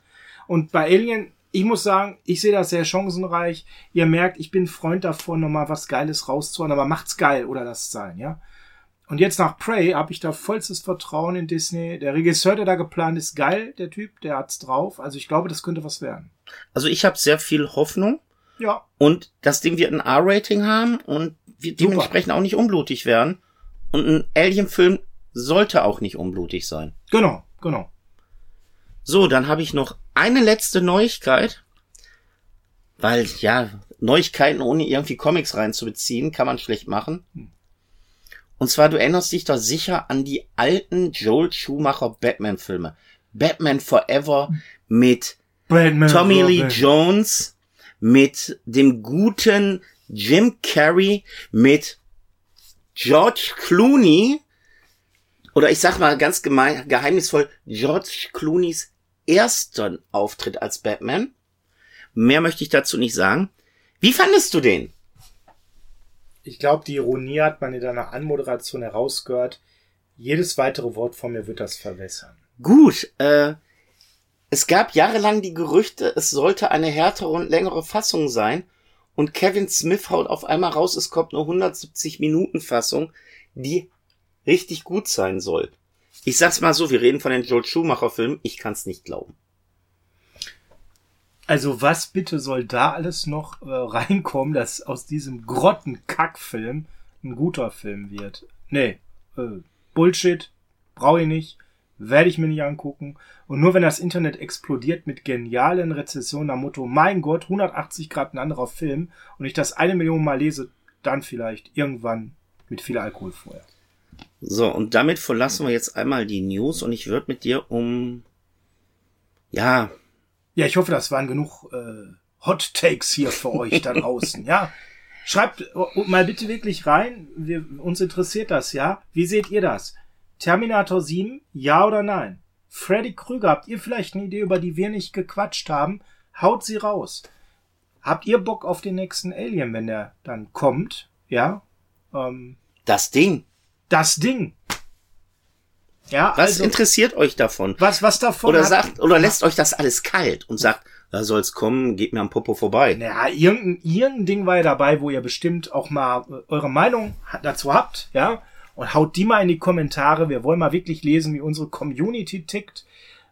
Und bei Alien, ich muss sagen, ich sehe das sehr chancenreich. Ihr merkt, ich bin Freund davon, nochmal was Geiles rauszuhauen, aber macht's geil oder lasst sein, ja? Und jetzt nach Prey habe ich da vollstes Vertrauen in Disney. Der Regisseur, der da geplant ist, geil, der Typ, der hat's drauf. Also ich glaube, das könnte was werden. Also ich habe sehr viel Hoffnung Ja, und das Ding wird ein R-Rating haben und wird Super. dementsprechend auch nicht unblutig werden. Und ein Alien-Film sollte auch nicht unblutig sein. genau, genau. So, dann habe ich noch eine letzte Neuigkeit. Weil, ja, Neuigkeiten ohne irgendwie Comics reinzubeziehen, kann man schlecht machen. Und zwar, du erinnerst dich doch sicher an die alten Joel Schumacher Batman-Filme. Batman Forever mit Batman Tommy Lee. Jones, mit dem guten Jim Carrey, mit George Clooney, oder ich sag mal ganz gemein, geheimnisvoll, George Clooneys ersten Auftritt als Batman. Mehr möchte ich dazu nicht sagen. Wie fandest du den? Ich glaube, die Ironie hat man in deiner Anmoderation herausgehört. Jedes weitere Wort von mir wird das verwässern. Gut, äh, es gab jahrelang die Gerüchte, es sollte eine härtere und längere Fassung sein. Und Kevin Smith haut auf einmal raus, es kommt eine 170 Minuten Fassung, die richtig gut sein soll. Ich sag's mal so, wir reden von den Joel Schumacher Filmen, ich kann's nicht glauben. Also was bitte soll da alles noch äh, reinkommen, dass aus diesem Grottenkackfilm ein guter Film wird? Nee, äh, Bullshit, brauche ich nicht, werde ich mir nicht angucken. Und nur wenn das Internet explodiert mit genialen Rezessionen am Motto, mein Gott, 180 Grad ein anderer Film und ich das eine Million Mal lese, dann vielleicht irgendwann mit viel Alkohol vorher. So, und damit verlassen wir jetzt einmal die News und ich würde mit dir um, ja, Ja, ich hoffe, das waren genug äh, Hot Takes hier für euch da *laughs* draußen, ja. Schreibt äh, mal bitte wirklich rein, wir, uns interessiert das, ja. Wie seht ihr das? Terminator 7, ja oder nein? Freddy Krüger, habt ihr vielleicht eine Idee, über die wir nicht gequatscht haben? Haut sie raus. Habt ihr Bock auf den nächsten Alien, wenn der dann kommt? Ja. Ähm, das Ding. das Ding. Ja, Was also, interessiert euch davon? was, was davon Oder sagt, oder lässt euch das alles kalt und sagt, da soll's kommen, geht mir am Popo vorbei. Naja, irgendein, irgendein Ding war ja dabei, wo ihr bestimmt auch mal äh, eure Meinung dazu habt, ja? Und haut die mal in die Kommentare. Wir wollen mal wirklich lesen, wie unsere Community tickt,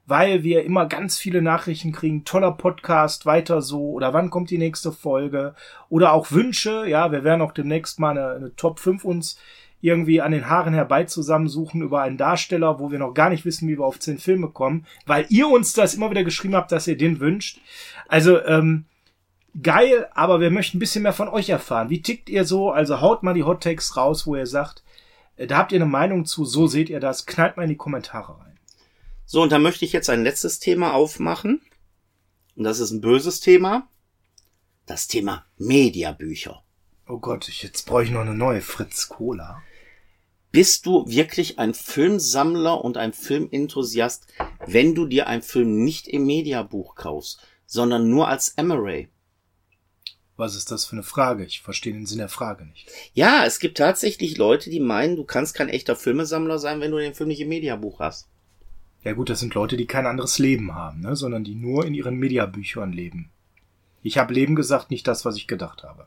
weil wir immer ganz viele Nachrichten kriegen. Toller Podcast, weiter so. Oder wann kommt die nächste Folge? Oder auch Wünsche. Ja, wir werden auch demnächst mal eine, eine Top 5 uns irgendwie an den Haaren herbei zusammensuchen über einen Darsteller, wo wir noch gar nicht wissen, wie wir auf 10 Filme kommen, weil ihr uns das immer wieder geschrieben habt, dass ihr den wünscht. Also, ähm, geil, aber wir möchten ein bisschen mehr von euch erfahren. Wie tickt ihr so? Also haut mal die Hot Takes raus, wo ihr sagt, da habt ihr eine Meinung zu, so seht ihr das, knallt mal in die Kommentare rein. So, und da möchte ich jetzt ein letztes Thema aufmachen. Und das ist ein böses Thema. Das Thema Mediabücher. Oh Gott, ich, jetzt brauche ich noch eine neue Fritz Cola. Bist du wirklich ein Filmsammler und ein Filmenthusiast, wenn du dir einen Film nicht im Mediabuch kaufst, sondern nur als Emery? Was ist das für eine Frage? Ich verstehe den Sinn der Frage nicht. Ja, es gibt tatsächlich Leute, die meinen, du kannst kein echter Filmesammler sein, wenn du den Film nicht im Mediabuch hast. Ja gut, das sind Leute, die kein anderes Leben haben, ne? sondern die nur in ihren Mediabüchern leben. Ich habe Leben gesagt, nicht das, was ich gedacht habe.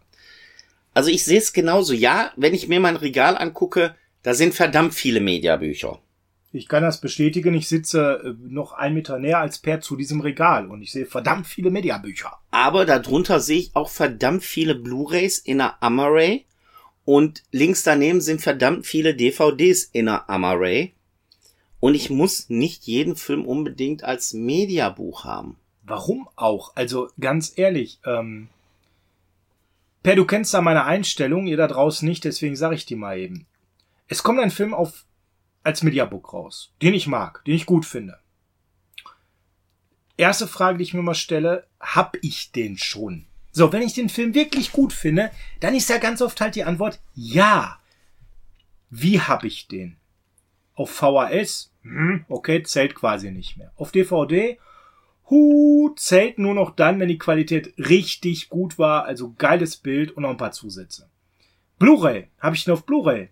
Also ich sehe es genauso. Ja, wenn ich mir mein Regal angucke, da sind verdammt viele Mediabücher. Ich kann das bestätigen. Ich sitze äh, noch ein Meter näher als Per zu diesem Regal und ich sehe verdammt viele Mediabücher. Aber darunter sehe ich auch verdammt viele Blu-rays in der Amaray und links daneben sind verdammt viele DVDs in der Amaray. Und ich muss nicht jeden Film unbedingt als Mediabuch haben. Warum auch? Also ganz ehrlich, ähm, Per, du kennst da meine Einstellung, ihr da draußen nicht, deswegen sage ich dir mal eben. Es kommt ein Film auf als Mediabook raus, den ich mag, den ich gut finde. Erste Frage, die ich mir mal stelle, hab ich den schon? So, wenn ich den Film wirklich gut finde, dann ist ja ganz oft halt die Antwort ja. Wie hab ich den? Auf VHS? Hm, okay, zählt quasi nicht mehr. Auf DVD? Hu, zählt nur noch dann, wenn die Qualität richtig gut war, also geiles Bild und noch ein paar Zusätze. Blu-ray, habe ich den auf Blu-ray?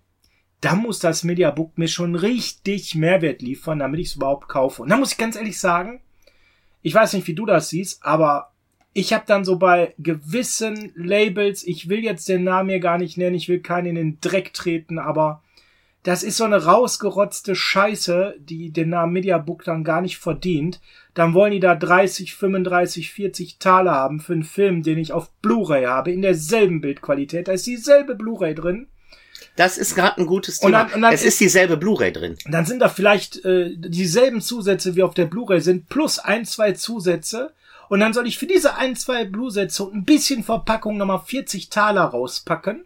Da muss das Mediabook mir schon richtig Mehrwert liefern, damit ich es überhaupt kaufe. Und da muss ich ganz ehrlich sagen, ich weiß nicht, wie du das siehst, aber ich habe dann so bei gewissen Labels, ich will jetzt den Namen hier gar nicht nennen, ich will keinen in den Dreck treten, aber das ist so eine rausgerotzte Scheiße, die den Namen Mediabook dann gar nicht verdient. Dann wollen die da 30, 35, 40 Taler haben für einen Film, den ich auf Blu-ray habe, in derselben Bildqualität. Da ist dieselbe Blu-ray drin. Das ist gerade ein gutes Thema. Und dann, und dann es ist, ist dieselbe Blu-ray drin. Dann sind da vielleicht äh, dieselben Zusätze wie auf der Blu-ray sind, plus ein, zwei Zusätze. Und dann soll ich für diese ein, zwei Blu-Sätze und ein bisschen Verpackung nochmal 40 Taler rauspacken.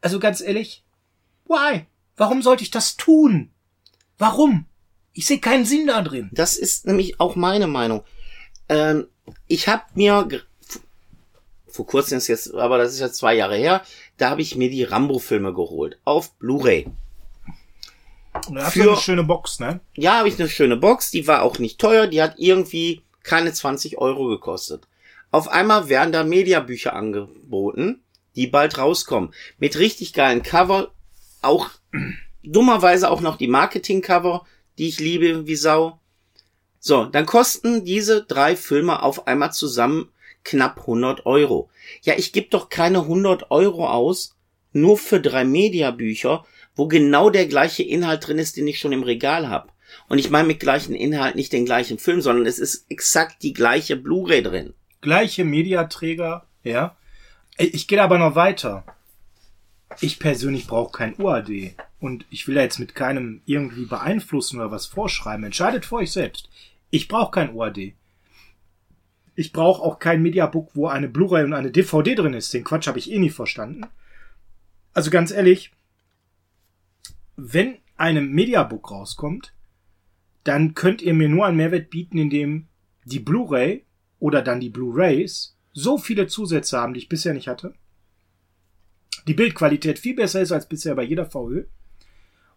Also ganz ehrlich, why? Warum sollte ich das tun? Warum? Ich sehe keinen Sinn da drin. Das ist nämlich auch meine Meinung. Ähm, ich habe mir vor kurzem ist jetzt, aber das ist ja zwei Jahre her, da habe ich mir die Rambo-Filme geholt auf Blu-ray. Und da hast Für, du eine schöne Box, ne? Ja, habe ich eine schöne Box. Die war auch nicht teuer. Die hat irgendwie keine 20 Euro gekostet. Auf einmal werden da Mediabücher angeboten, die bald rauskommen. Mit richtig geilen Cover, auch *clears throat* dummerweise auch noch die Marketing-Cover, die ich liebe wie Sau. So, dann kosten diese drei Filme auf einmal zusammen knapp 100 Euro. Ja, ich gebe doch keine 100 Euro aus, nur für drei Mediabücher, wo genau der gleiche Inhalt drin ist, den ich schon im Regal habe. Und ich meine mit gleichen Inhalt nicht den gleichen Film, sondern es ist exakt die gleiche Blu-ray drin. Gleiche Mediaträger, ja. Ich gehe aber noch weiter ich persönlich brauche kein UAD. Und ich will ja jetzt mit keinem irgendwie beeinflussen oder was vorschreiben. Entscheidet für euch selbst. Ich brauche kein UAD. Ich brauche auch kein Mediabook, wo eine Blu-ray und eine DVD drin ist. Den Quatsch habe ich eh nie verstanden. Also ganz ehrlich, wenn einem Mediabook rauskommt, dann könnt ihr mir nur einen Mehrwert bieten, indem die Blu-ray oder dann die Blu-rays so viele Zusätze haben, die ich bisher nicht hatte die Bildqualität viel besser ist als bisher bei jeder VÖ.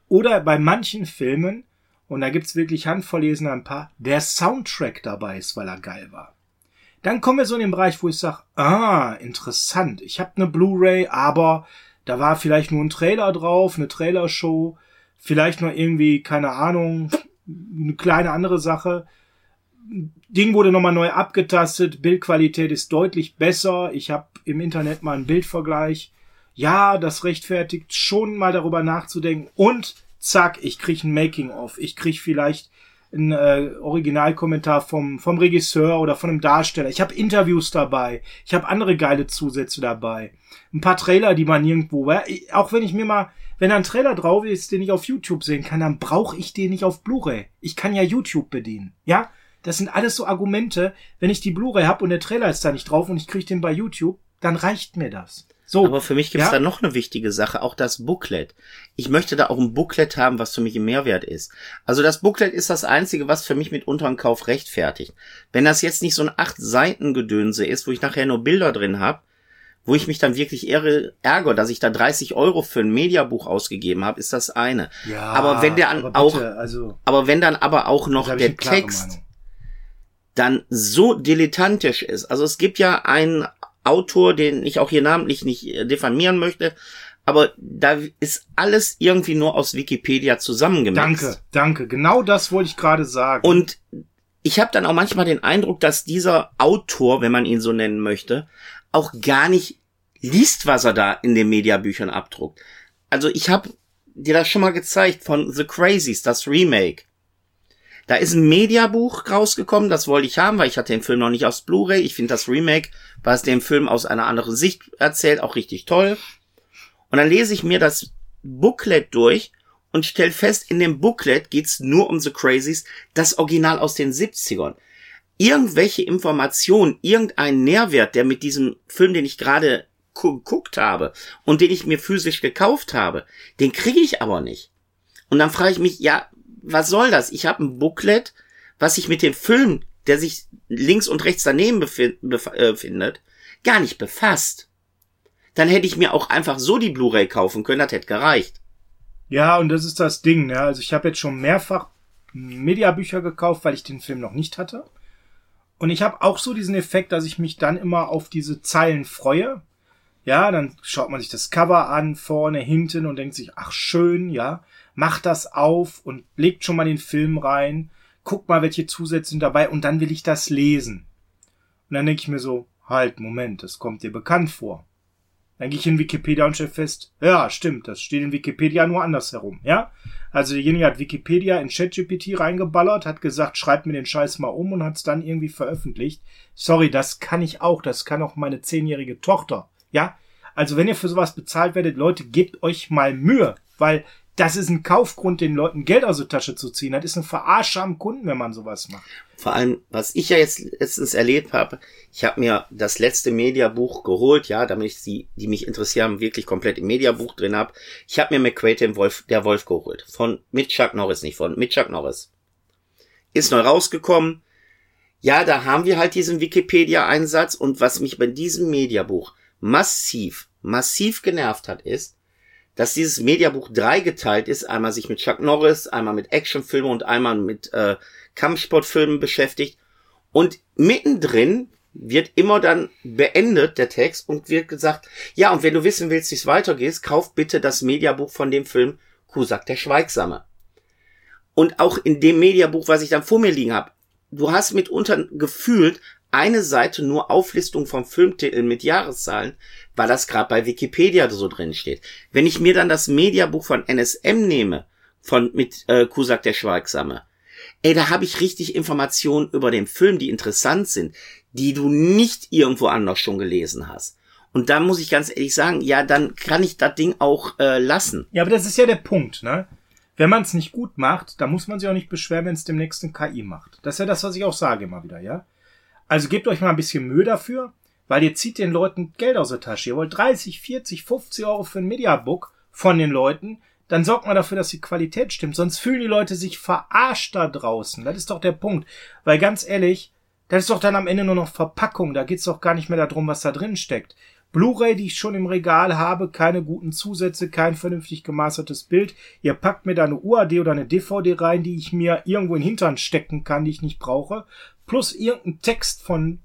Oder bei manchen Filmen, und da gibt's wirklich handverlesen ein paar, der Soundtrack dabei ist, weil er geil war. Dann kommen wir so in den Bereich, wo ich sage, ah, interessant, ich habe eine Blu-ray, aber da war vielleicht nur ein Trailer drauf, eine Trailershow, vielleicht noch irgendwie, keine Ahnung, eine kleine andere Sache. Ding wurde nochmal neu abgetastet, Bildqualität ist deutlich besser. Ich habe im Internet mal einen Bildvergleich ja, das rechtfertigt schon mal darüber nachzudenken und zack, ich krieg ein Making-of, ich krieg vielleicht ein äh, Originalkommentar vom, vom Regisseur oder von einem Darsteller. Ich habe Interviews dabei, ich habe andere geile Zusätze dabei. Ein paar Trailer, die man nirgendwo, auch wenn ich mir mal, wenn da ein Trailer drauf ist, den ich auf YouTube sehen kann, dann brauche ich den nicht auf Blu-ray. Ich kann ja YouTube bedienen, ja? Das sind alles so Argumente, wenn ich die Blu-ray hab und der Trailer ist da nicht drauf und ich krieg den bei YouTube, dann reicht mir das. So, aber für mich gibt es ja? da noch eine wichtige Sache, auch das Booklet. Ich möchte da auch ein Booklet haben, was für mich ein Mehrwert ist. Also das Booklet ist das Einzige, was für mich mit unterm Kauf rechtfertigt. Wenn das jetzt nicht so ein acht Seiten Gedönse ist, wo ich nachher nur Bilder drin habe, wo ich mich dann wirklich ärgere, dass ich da 30 Euro für ein Mediabuch ausgegeben habe, ist das eine. Ja, aber wenn der aber bitte, auch, also, aber wenn dann aber auch noch der Text Meinung. dann so dilettantisch ist. Also es gibt ja einen Autor, den ich auch hier namentlich nicht äh, diffamieren möchte, aber da ist alles irgendwie nur aus Wikipedia zusammengemixt. Danke, danke. Genau das wollte ich gerade sagen. Und ich habe dann auch manchmal den Eindruck, dass dieser Autor, wenn man ihn so nennen möchte, auch gar nicht liest, was er da in den Mediabüchern abdruckt. Also ich habe dir das schon mal gezeigt von The Crazies, das Remake. Da ist ein Mediabuch rausgekommen, das wollte ich haben, weil ich hatte den Film noch nicht aus Blu-ray. Ich finde das Remake, was den Film aus einer anderen Sicht erzählt, auch richtig toll. Und dann lese ich mir das Booklet durch und stelle fest, in dem Booklet geht's nur um The Crazies, das Original aus den 70ern. Irgendwelche Informationen, irgendein Nährwert, der mit diesem Film, den ich gerade geguckt habe und den ich mir physisch gekauft habe, den kriege ich aber nicht. Und dann frage ich mich, ja, was soll das? Ich habe ein Booklet, was sich mit dem Film, der sich links und rechts daneben äh, befindet, gar nicht befasst. Dann hätte ich mir auch einfach so die Blu-ray kaufen können, das hätte gereicht. Ja, und das ist das Ding, ne? Also ich habe jetzt schon mehrfach Mediabücher gekauft, weil ich den Film noch nicht hatte. Und ich habe auch so diesen Effekt, dass ich mich dann immer auf diese Zeilen freue. Ja, dann schaut man sich das Cover an, vorne, hinten und denkt sich, ach schön, ja macht das auf und legt schon mal den Film rein, guckt mal, welche Zusätze sind dabei und dann will ich das lesen. Und dann denke ich mir so, halt, Moment, das kommt dir bekannt vor. Dann gehe ich in Wikipedia und stelle fest, ja, stimmt, das steht in Wikipedia nur andersherum, ja? Also derjenige hat Wikipedia in ChatGPT reingeballert, hat gesagt, schreibt mir den Scheiß mal um und hat es dann irgendwie veröffentlicht. Sorry, das kann ich auch, das kann auch meine zehnjährige Tochter, ja? Also wenn ihr für sowas bezahlt werdet, Leute, gebt euch mal Mühe, weil das ist ein Kaufgrund, den Leuten Geld aus der Tasche zu ziehen. Das ist ein Verarscher am Kunden, wenn man sowas macht. Vor allem, was ich ja jetzt letztens erlebt habe, ich habe mir das letzte Mediabuch geholt, ja, damit ich die, die mich interessieren, wirklich komplett im Mediabuch drin habe. Ich habe mir McQuaid den Wolf, der Wolf geholt. Von mit Chuck Norris, nicht von mit Chuck Norris. Ist neu rausgekommen. Ja, da haben wir halt diesen Wikipedia-Einsatz und was mich bei diesem Mediabuch massiv, massiv genervt hat, ist, dass dieses Mediabuch dreigeteilt ist, einmal sich mit Chuck Norris, einmal mit Actionfilmen und einmal mit äh, Kampfsportfilmen beschäftigt. Und mittendrin wird immer dann beendet der Text und wird gesagt, ja, und wenn du wissen willst, wie es weitergeht, kauf bitte das Mediabuch von dem Film Kusak der Schweigsame. Und auch in dem Mediabuch, was ich dann vor mir liegen habe, du hast mitunter gefühlt eine Seite nur Auflistung von Filmtiteln mit Jahreszahlen, weil das gerade bei Wikipedia so drin steht. Wenn ich mir dann das Mediabuch von NSM nehme, von mit äh, Kusak der Schweigsame, ey, da habe ich richtig Informationen über den Film, die interessant sind, die du nicht irgendwo anders schon gelesen hast. Und da muss ich ganz ehrlich sagen, ja, dann kann ich das Ding auch äh, lassen. Ja, aber das ist ja der Punkt, ne? Wenn man es nicht gut macht, dann muss man sich auch nicht beschweren, wenn es demnächst ein KI macht. Das ist ja das, was ich auch sage immer wieder, ja? Also gebt euch mal ein bisschen Mühe dafür, weil ihr zieht den Leuten Geld aus der Tasche. Ihr wollt 30, 40, 50 Euro für ein Mediabook von den Leuten, dann sorgt mal dafür, dass die Qualität stimmt. Sonst fühlen die Leute sich verarscht da draußen. Das ist doch der Punkt. Weil ganz ehrlich, das ist doch dann am Ende nur noch Verpackung. Da geht's doch gar nicht mehr darum, was da drin steckt. Blu-ray, die ich schon im Regal habe, keine guten Zusätze, kein vernünftig gemastertes Bild. Ihr packt mir da eine UAD oder eine DVD rein, die ich mir irgendwo in den Hintern stecken kann, die ich nicht brauche plus irgendein Text von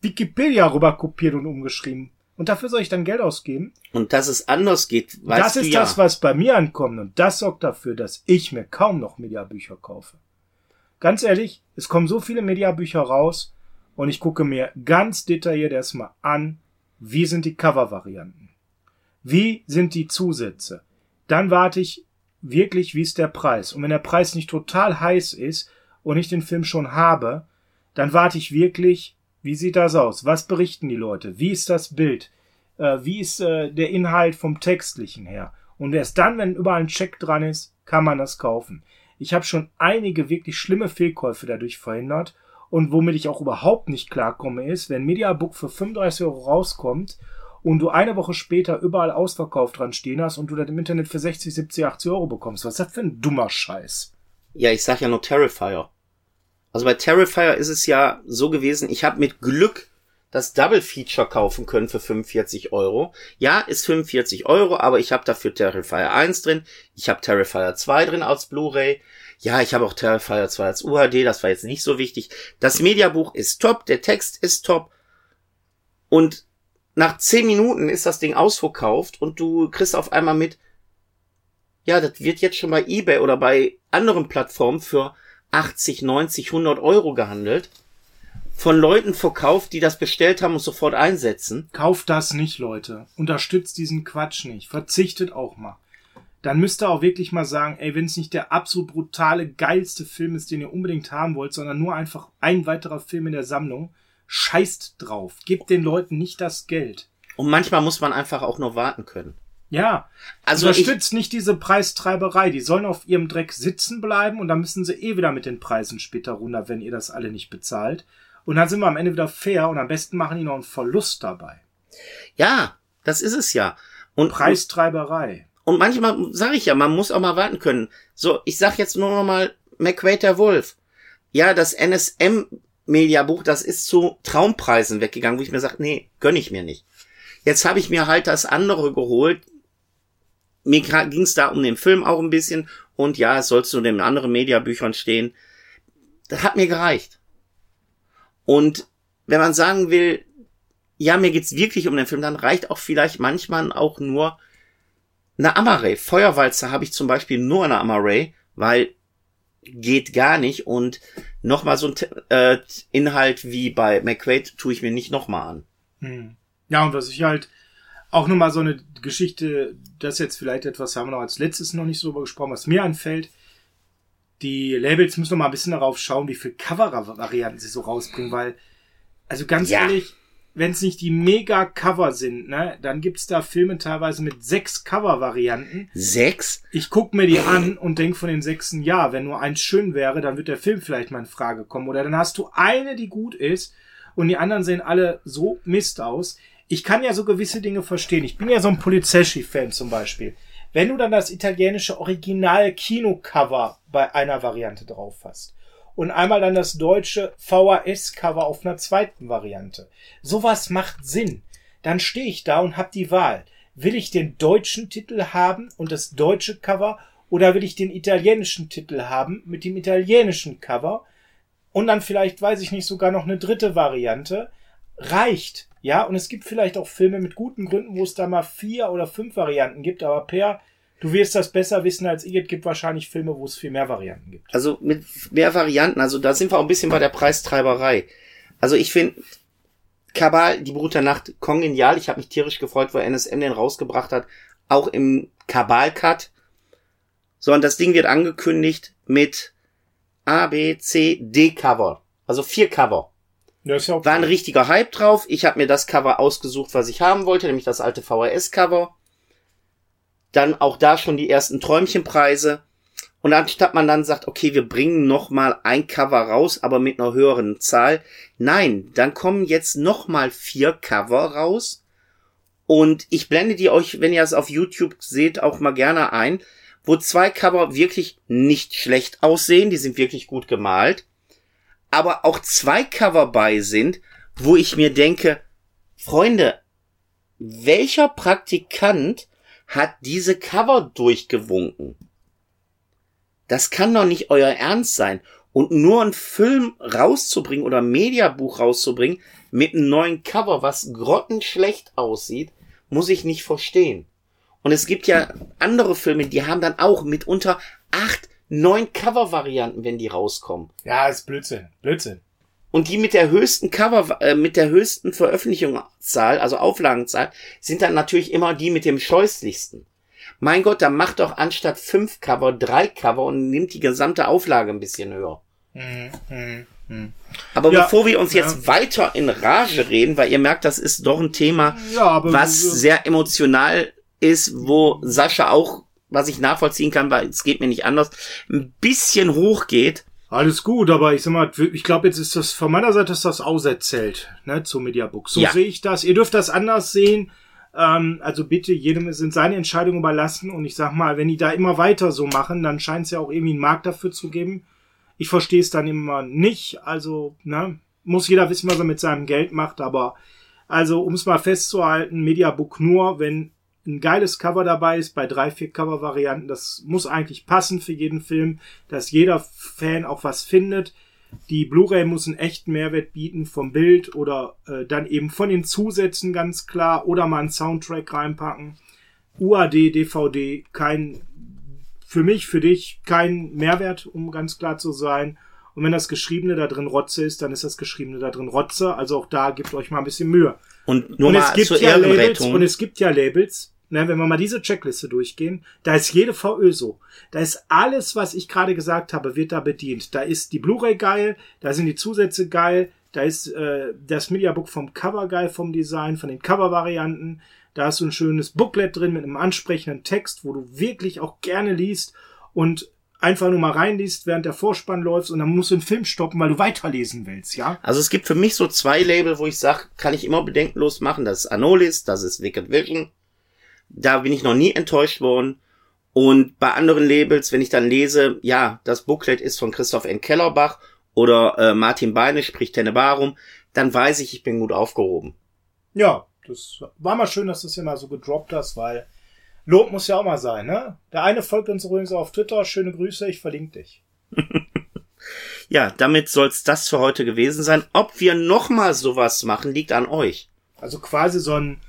Wikipedia rüber kopiert und umgeschrieben. Und dafür soll ich dann Geld ausgeben. Und dass es anders geht, weißt Das ist ja. das, was bei mir ankommt. Und das sorgt dafür, dass ich mir kaum noch Mediabücher kaufe. Ganz ehrlich, es kommen so viele Mediabücher raus und ich gucke mir ganz detailliert erstmal an, wie sind die Cover-Varianten? Wie sind die Zusätze? Dann warte ich wirklich, wie ist der Preis? Und wenn der Preis nicht total heiß ist und ich den Film schon habe, dann warte ich wirklich, wie sieht das aus? Was berichten die Leute? Wie ist das Bild? Äh, wie ist äh, der Inhalt vom Textlichen her? Und erst dann, wenn überall ein Check dran ist, kann man das kaufen. Ich habe schon einige wirklich schlimme Fehlkäufe dadurch verhindert. Und womit ich auch überhaupt nicht klarkomme, ist, wenn Mediabook für 35 Euro rauskommt und du eine Woche später überall ausverkauft dran stehen hast und du das im Internet für 60, 70, 80 Euro bekommst. Was ist das für ein dummer Scheiß? Ja, ich sag ja nur Terrifier. Also bei Terrifier ist es ja so gewesen, ich habe mit Glück das Double Feature kaufen können für 45 Euro. Ja, ist 45 Euro, aber ich habe dafür Terrifier 1 drin, ich habe Terrifier 2 drin als Blu-ray. Ja, ich habe auch Terrifier 2 als UHD, das war jetzt nicht so wichtig. Das Mediabuch ist top, der Text ist top. Und nach 10 Minuten ist das Ding ausverkauft und du kriegst auf einmal mit, ja, das wird jetzt schon bei eBay oder bei anderen Plattformen für 80, 90, 100 Euro gehandelt. Von Leuten verkauft, die das bestellt haben und sofort einsetzen. Kauft das nicht, Leute. Unterstützt diesen Quatsch nicht. Verzichtet auch mal. dann müsst ihr auch wirklich mal sagen, ey, wenn es nicht der absolut brutale, geilste Film ist, den ihr unbedingt haben wollt, sondern nur einfach ein weiterer Film in der Sammlung, scheißt drauf. Gebt den Leuten nicht das Geld. Und manchmal muss man einfach auch nur warten können. Ja, also unterstützt nicht diese Preistreiberei. Die sollen auf ihrem Dreck sitzen bleiben und dann müssen sie eh wieder mit den Preisen später runter, wenn ihr das alle nicht bezahlt. Und dann sind wir am Ende wieder fair und am besten machen die noch einen Verlust dabei. Ja, das ist es ja. Und Preistreiberei. Und manchmal sage ich ja, man muss auch mal warten können. So, ich sag jetzt nur noch mal McQuaid der Wolf. Ja, das NSM Mediabuch, das ist zu Traumpreisen weggegangen, wo ich mir sage, nee, gönn ich mir nicht. Jetzt habe ich mir halt das andere geholt. Mir ging es da um den Film auch ein bisschen und ja, es soll zu den anderen Mediabüchern stehen. Das hat mir gereicht. Und wenn man sagen will, ja, mir geht's wirklich um den Film, dann reicht auch vielleicht manchmal auch nur eine Amaray. Feuerwalze habe ich zum Beispiel nur eine Amaray, weil geht gar nicht und nochmal so ein äh, Inhalt wie bei McQuaid tue ich mir nicht nochmal an. Hm. Ja, und was ich halt auch nochmal so eine Geschichte, das jetzt vielleicht etwas haben wir noch als letztes noch nicht so drüber gesprochen, was mir anfällt. Die Labels müssen noch mal ein bisschen darauf schauen, wie viel Cover-Varianten sie so rausbringen, weil, also ganz ja. ehrlich, wenn es nicht die Mega-Cover sind, ne, dann gibt's da Filme teilweise mit sechs Cover-Varianten. Sechs? Ich guck mir die an und denk von den sechsen, ja, wenn nur eins schön wäre, dann wird der Film vielleicht mal in Frage kommen. Oder dann hast du eine, die gut ist und die anderen sehen alle so Mist aus. Ich kann ja so gewisse Dinge verstehen. Ich bin ja so ein Polizeschi-Fan zum Beispiel. Wenn du dann das italienische Original-Kino-Cover bei einer Variante drauf hast und einmal dann das deutsche VHS-Cover auf einer zweiten Variante. Sowas macht Sinn. Dann stehe ich da und habe die Wahl. Will ich den deutschen Titel haben und das deutsche Cover oder will ich den italienischen Titel haben mit dem italienischen Cover und dann vielleicht, weiß ich nicht, sogar noch eine dritte Variante? Reicht. Ja, und es gibt vielleicht auch Filme mit guten Gründen, wo es da mal vier oder fünf Varianten gibt, aber per Du wirst das besser wissen als ich. Es gibt wahrscheinlich Filme, wo es viel mehr Varianten gibt. Also mit mehr Varianten, also da sind wir auch ein bisschen bei der Preistreiberei. Also ich finde Kabal, die Brut der Nacht, kongenial. Ich habe mich tierisch gefreut, wo NSM den rausgebracht hat. Auch im Kabal-Cut. So, und das Ding wird angekündigt mit A, B, C, D Cover. Also vier Cover. Ja, ist ja okay. War ein richtiger Hype drauf. Ich habe mir das Cover ausgesucht, was ich haben wollte, nämlich das alte VHS-Cover. Dann auch da schon die ersten Träumchenpreise. Und anstatt man dann sagt, okay, wir bringen noch mal ein Cover raus, aber mit einer höheren Zahl. Nein, dann kommen jetzt noch mal vier Cover raus. Und ich blende die euch, wenn ihr es auf YouTube seht, auch mal gerne ein, wo zwei Cover wirklich nicht schlecht aussehen. Die sind wirklich gut gemalt. Aber auch zwei Cover bei sind, wo ich mir denke, Freunde, welcher Praktikant hat diese Cover durchgewunken. Das kann doch nicht euer Ernst sein. Und nur einen Film rauszubringen oder ein Mediabuch rauszubringen mit einem neuen Cover, was grottenschlecht aussieht, muss ich nicht verstehen. Und es gibt ja andere Filme, die haben dann auch mitunter acht, neun Cover-Varianten, wenn die rauskommen. Ja, ist Blödsinn. Blödsinn. Und die mit der höchsten Cover, äh, mit der höchsten Veröffentlichungszahl, also Auflagenzahl, sind dann natürlich immer die mit dem scheußlichsten. Mein Gott, dann macht doch anstatt fünf Cover drei Cover und nimmt die gesamte Auflage ein bisschen höher. Mhm, mh, mh. Aber ja, bevor wir uns ja. jetzt weiter in Rage reden, weil ihr merkt, das ist doch ein Thema, ja, was sehr emotional ist, wo Sascha auch, was ich nachvollziehen kann, weil es geht mir nicht anders, ein bisschen hochgeht, alles gut, aber ich sag mal, ich glaube, jetzt ist das von meiner Seite ist das Auserzählt, ne, zum Mediabook. So ja. sehe ich das. Ihr dürft das anders sehen. Ähm, also bitte, jedem sind seine Entscheidungen überlassen. Und ich sag mal, wenn die da immer weiter so machen, dann scheint es ja auch irgendwie einen Markt dafür zu geben. Ich verstehe es dann immer nicht. Also, ne, muss jeder wissen, was er mit seinem Geld macht. Aber also, um es mal festzuhalten, Mediabook nur, wenn ein geiles Cover dabei ist bei drei, vier Cover-Varianten. Das muss eigentlich passen für jeden Film, dass jeder Fan auch was findet. Die Blu-ray muss einen echten Mehrwert bieten vom Bild oder äh, dann eben von den Zusätzen ganz klar oder mal einen Soundtrack reinpacken. UAD, DVD, kein, für mich, für dich, kein Mehrwert, um ganz klar zu sein. Und wenn das Geschriebene da drin Rotze ist, dann ist das Geschriebene da drin Rotze. Also auch da gebt euch mal ein bisschen Mühe. Und nur und mal zur ja Labels, Und es gibt ja Labels, ne, wenn wir mal diese Checkliste durchgehen, da ist jede VÖ so. Da ist alles, was ich gerade gesagt habe, wird da bedient. Da ist die Blu-ray geil, da sind die Zusätze geil, da ist äh, das Mediabook vom Cover geil, vom Design, von den Cover-Varianten. Da hast du ein schönes Booklet drin mit einem ansprechenden Text, wo du wirklich auch gerne liest und einfach nur mal reinliest, während der Vorspann läuft und dann musst du den Film stoppen, weil du weiterlesen willst, ja? Also es gibt für mich so zwei Label, wo ich sage, kann ich immer bedenkenlos machen. Das ist Anolis, das ist Wicked Vision. Da bin ich noch nie enttäuscht worden. Und bei anderen Labels, wenn ich dann lese, ja, das Booklet ist von Christoph N. Kellerbach oder äh, Martin Beine spricht Tennebarum, dann weiß ich, ich bin gut aufgehoben. Ja, das war mal schön, dass du es hier mal so gedroppt hast, weil Lob muss ja auch mal sein, ne? Der eine folgt uns übrigens auf Twitter. Schöne Grüße, ich verlinke dich. *laughs* ja, damit soll's das für heute gewesen sein. Ob wir nochmal sowas machen, liegt an euch. Also quasi so ein,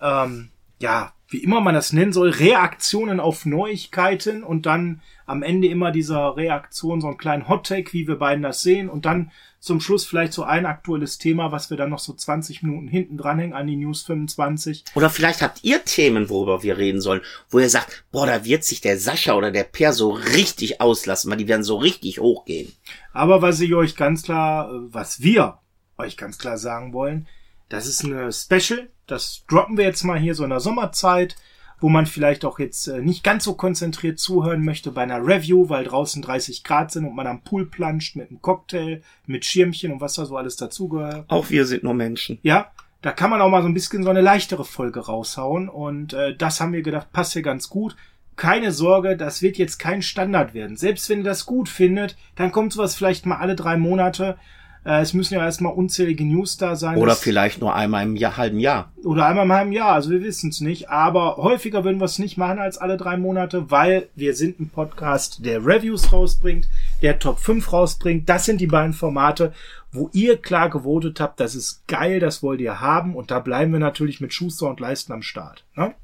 ähm, ja, wie immer man das nennen soll, Reaktionen auf Neuigkeiten und dann am Ende immer dieser Reaktion so einen kleinen Hot-Take, wie wir beiden das sehen und dann zum Schluss vielleicht so ein aktuelles Thema, was wir dann noch so 20 Minuten hinten dranhängen an die News 25. Oder vielleicht habt ihr Themen, worüber wir reden sollen, wo ihr sagt, boah, da wird sich der Sascha oder der Per so richtig auslassen, weil die werden so richtig hochgehen. Aber was ich euch ganz klar, was wir euch ganz klar sagen wollen, das ist eine Special, das droppen wir jetzt mal hier so in der Sommerzeit wo man vielleicht auch jetzt äh, nicht ganz so konzentriert zuhören möchte bei einer Review, weil draußen 30 Grad sind und man am Pool planscht mit einem Cocktail, mit Schirmchen und was da so alles dazugehört. Auch wir sind nur Menschen. Ja, da kann man auch mal so ein bisschen so eine leichtere Folge raushauen und äh, das haben wir gedacht, passt hier ganz gut. Keine Sorge, das wird jetzt kein Standard werden. Selbst wenn ihr das gut findet, dann kommt sowas vielleicht mal alle drei Monate äh, es müssen ja erstmal unzählige News da sein. Oder vielleicht nur einmal im Jahr, halben Jahr. Oder einmal im halben Jahr, also wir wissen es nicht. Aber häufiger würden wir es nicht machen als alle drei Monate, weil wir sind ein Podcast, der Reviews rausbringt, der Top 5 rausbringt. Das sind die beiden Formate, wo ihr klar gewotet habt, das ist geil, das wollt ihr haben. Und da bleiben wir natürlich mit Schuster und Leisten am Start. Ne?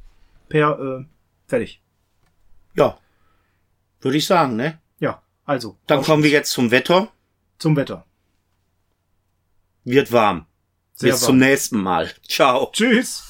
Per, äh, fertig. Ja. Würde ich sagen, ne? Ja, also. Dann kommen wir jetzt zum Wetter. Zum Wetter. Wird warm. Sehr Bis warm. zum nächsten Mal. Ciao. Tschüss.